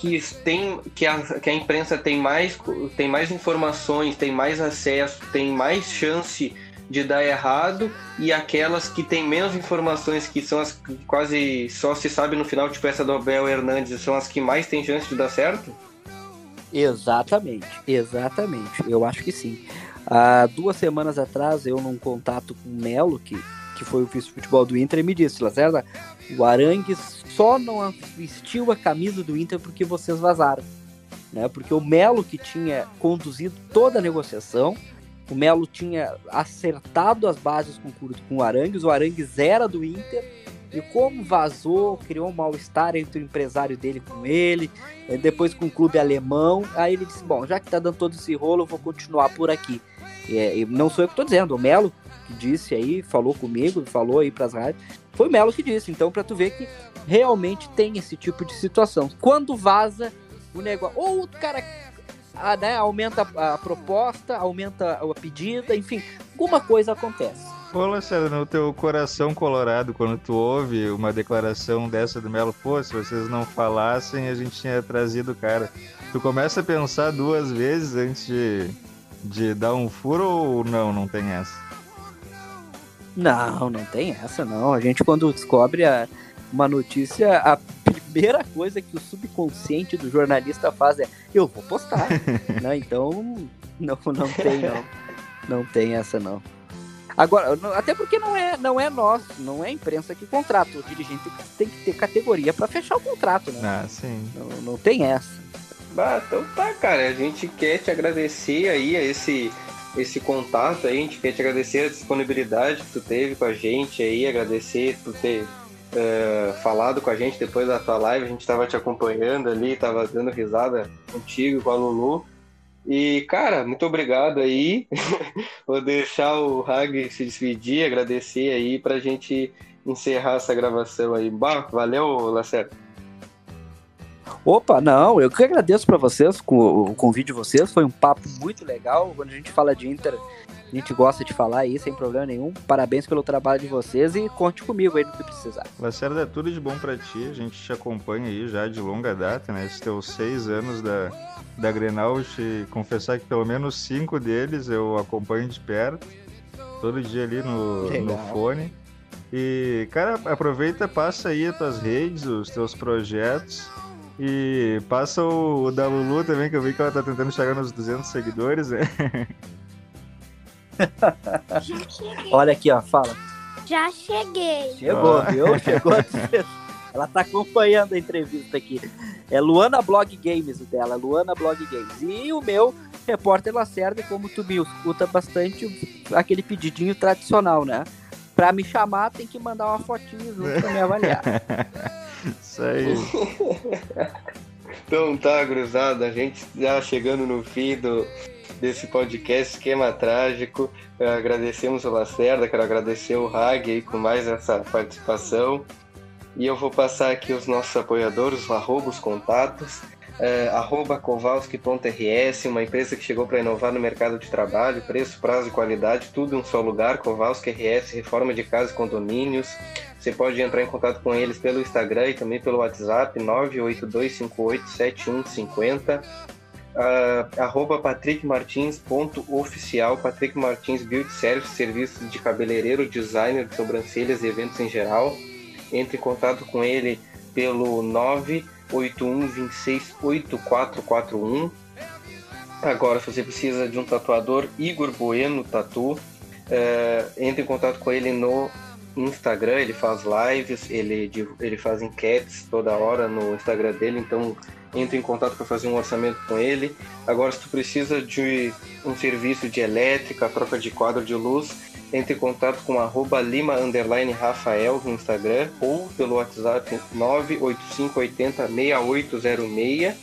que tem que a, que a imprensa tem mais tem mais informações, tem mais acesso, tem mais chance de dar errado e aquelas que têm menos informações, que são as que quase só se sabe no final, tipo essa do Abel Hernandes, são as que mais têm chance de dar certo? Exatamente, exatamente. Eu acho que sim. Há duas semanas atrás, eu num contato com o Melo, que, que foi o vice-futebol do Inter, me disse, Lacerda, o Arangues só não vestiu a camisa do Inter porque vocês vazaram. Né? Porque o Melo, que tinha conduzido toda a negociação, o Melo tinha acertado as bases com, com o Arangues, o Arangues era do Inter, e como vazou, criou um mal-estar entre o empresário dele com ele, depois com o clube alemão, aí ele disse, bom, já que tá dando todo esse rolo, eu vou continuar por aqui. E, não sou eu que tô dizendo, o Melo que disse aí, falou comigo, falou aí pras rádios, foi o Melo que disse, então pra tu ver que realmente tem esse tipo de situação. Quando vaza o negócio, ou o cara a, né, aumenta a proposta, aumenta a pedida, enfim, alguma coisa acontece. Pô, Lacerda, no teu coração colorado, quando tu ouve uma declaração dessa do Melo, pô, se vocês não falassem, a gente tinha trazido o cara. Tu começa a pensar duas vezes antes de, de dar um furo ou não, não tem essa? Não, não tem essa não. A gente quando descobre a, uma notícia, a primeira coisa que o subconsciente do jornalista faz é eu vou postar. né? Então, não, não tem, não. Não tem essa, não. Agora, até porque não é, não é nós, não é a imprensa que contrata. O dirigente tem que ter categoria para fechar o contrato, né? Ah, sim. Não, não tem essa. Bah, então tá, cara. A gente quer te agradecer aí a esse, esse contato aí. A gente quer te agradecer a disponibilidade que tu teve com a gente aí. Agradecer por ter uh, falado com a gente depois da tua live. A gente estava te acompanhando ali, estava dando risada contigo, com a Lulu. E, cara, muito obrigado aí. Vou deixar o Hag se despedir, agradecer aí pra gente encerrar essa gravação aí. Bah, valeu, Lacerda. Opa, não, eu que agradeço para vocês, o convite de vocês, foi um papo muito legal. Quando a gente fala de Inter, a gente gosta de falar aí, sem problema nenhum. Parabéns pelo trabalho de vocês e conte comigo aí no que precisar. Lacerda, é tudo de bom para ti. A gente te acompanha aí já de longa data, né? Esses teus seis anos da, da Grenal, te confessar que pelo menos cinco deles eu acompanho de perto. Todo dia ali no, no fone. E, cara, aproveita, passa aí as tuas redes, os teus projetos. E passa o, o da Lulu também, que eu vi que ela tá tentando chegar nos 200 seguidores, né? Olha aqui, ó, fala. Já cheguei. Chegou, viu? Chegou. Ela tá acompanhando a entrevista aqui. É Luana Blog Games o dela, Luana Blog Games. E o meu, repórter Lacerda, como tu me escuta bastante, aquele pedidinho tradicional, né? Pra me chamar, tem que mandar uma fotinho junto pra me avaliar. Isso aí. então tá, cruzada, a gente já chegando no fim do, desse podcast Esquema Trágico. Agradecemos o Lacerda, quero agradecer o Hag aí com mais essa participação. E eu vou passar aqui os nossos apoiadores, arroba, os contatos. É, arroba Kowalski.rs, uma empresa que chegou para inovar no mercado de trabalho, preço, prazo e qualidade, tudo em um só lugar. Kowalski RS, reforma de casa e condomínios. Você pode entrar em contato com eles pelo Instagram e também pelo WhatsApp 982587150 uh, arroba patrickmartins.oficial, Patrick Martins Beauty Service, serviços de cabeleireiro, designer de sobrancelhas e eventos em geral. Entre em contato com ele pelo 81268441. Agora, se você precisa de um tatuador, Igor Bueno Tatu, é, entre em contato com ele no Instagram, ele faz lives, ele, ele faz enquetes toda hora no Instagram dele, então entre em contato para fazer um orçamento com ele. Agora, se tu precisa de um serviço de elétrica, troca de quadro de luz, entre em contato com arroba lima Rafael no Instagram ou pelo WhatsApp 985806806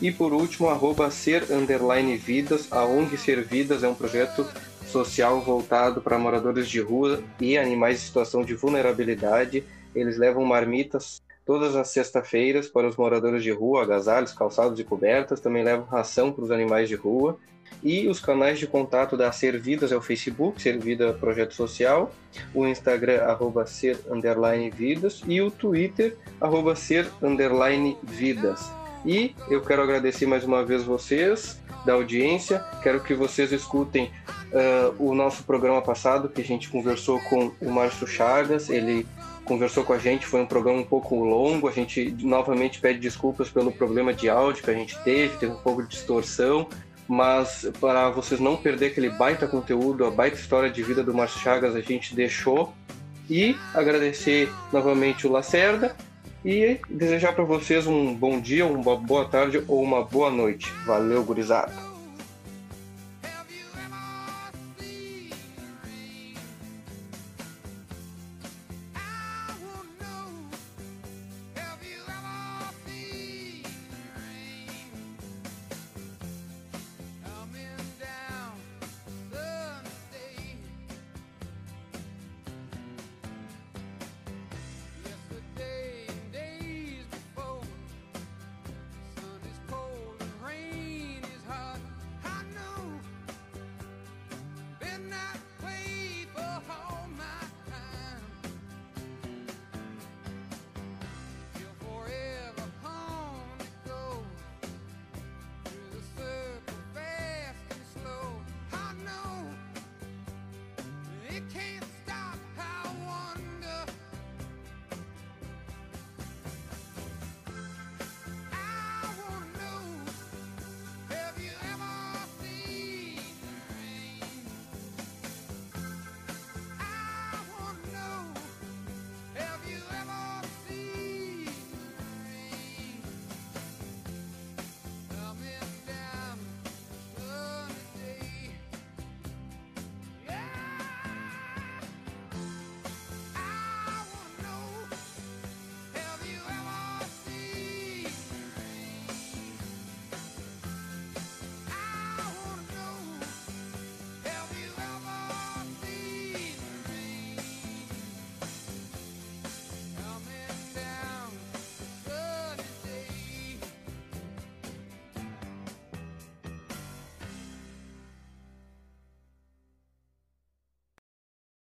e por último arroba ser underline vidas, a ONG Ser Vidas é um projeto social voltado para moradores de rua e animais em situação de vulnerabilidade. Eles levam marmitas todas as sextas-feiras para os moradores de rua, agasalhos, calçados e cobertas. Também levam ração para os animais de rua. E os canais de contato da Servidas é o Facebook, Servida Projeto Social, o Instagram, arroba ser, underline, vidas, e o Twitter, arroba ser, underline, vidas. E eu quero agradecer mais uma vez vocês da audiência, quero que vocês escutem uh, o nosso programa passado, que a gente conversou com o Márcio Chagas, ele conversou com a gente, foi um programa um pouco longo, a gente novamente pede desculpas pelo problema de áudio que a gente teve, teve um pouco de distorção, mas para vocês não perder aquele baita conteúdo, a baita história de vida do Márcio Chagas, a gente deixou. E agradecer novamente o Lacerda e desejar para vocês um bom dia, uma boa tarde ou uma boa noite. Valeu, gurizada!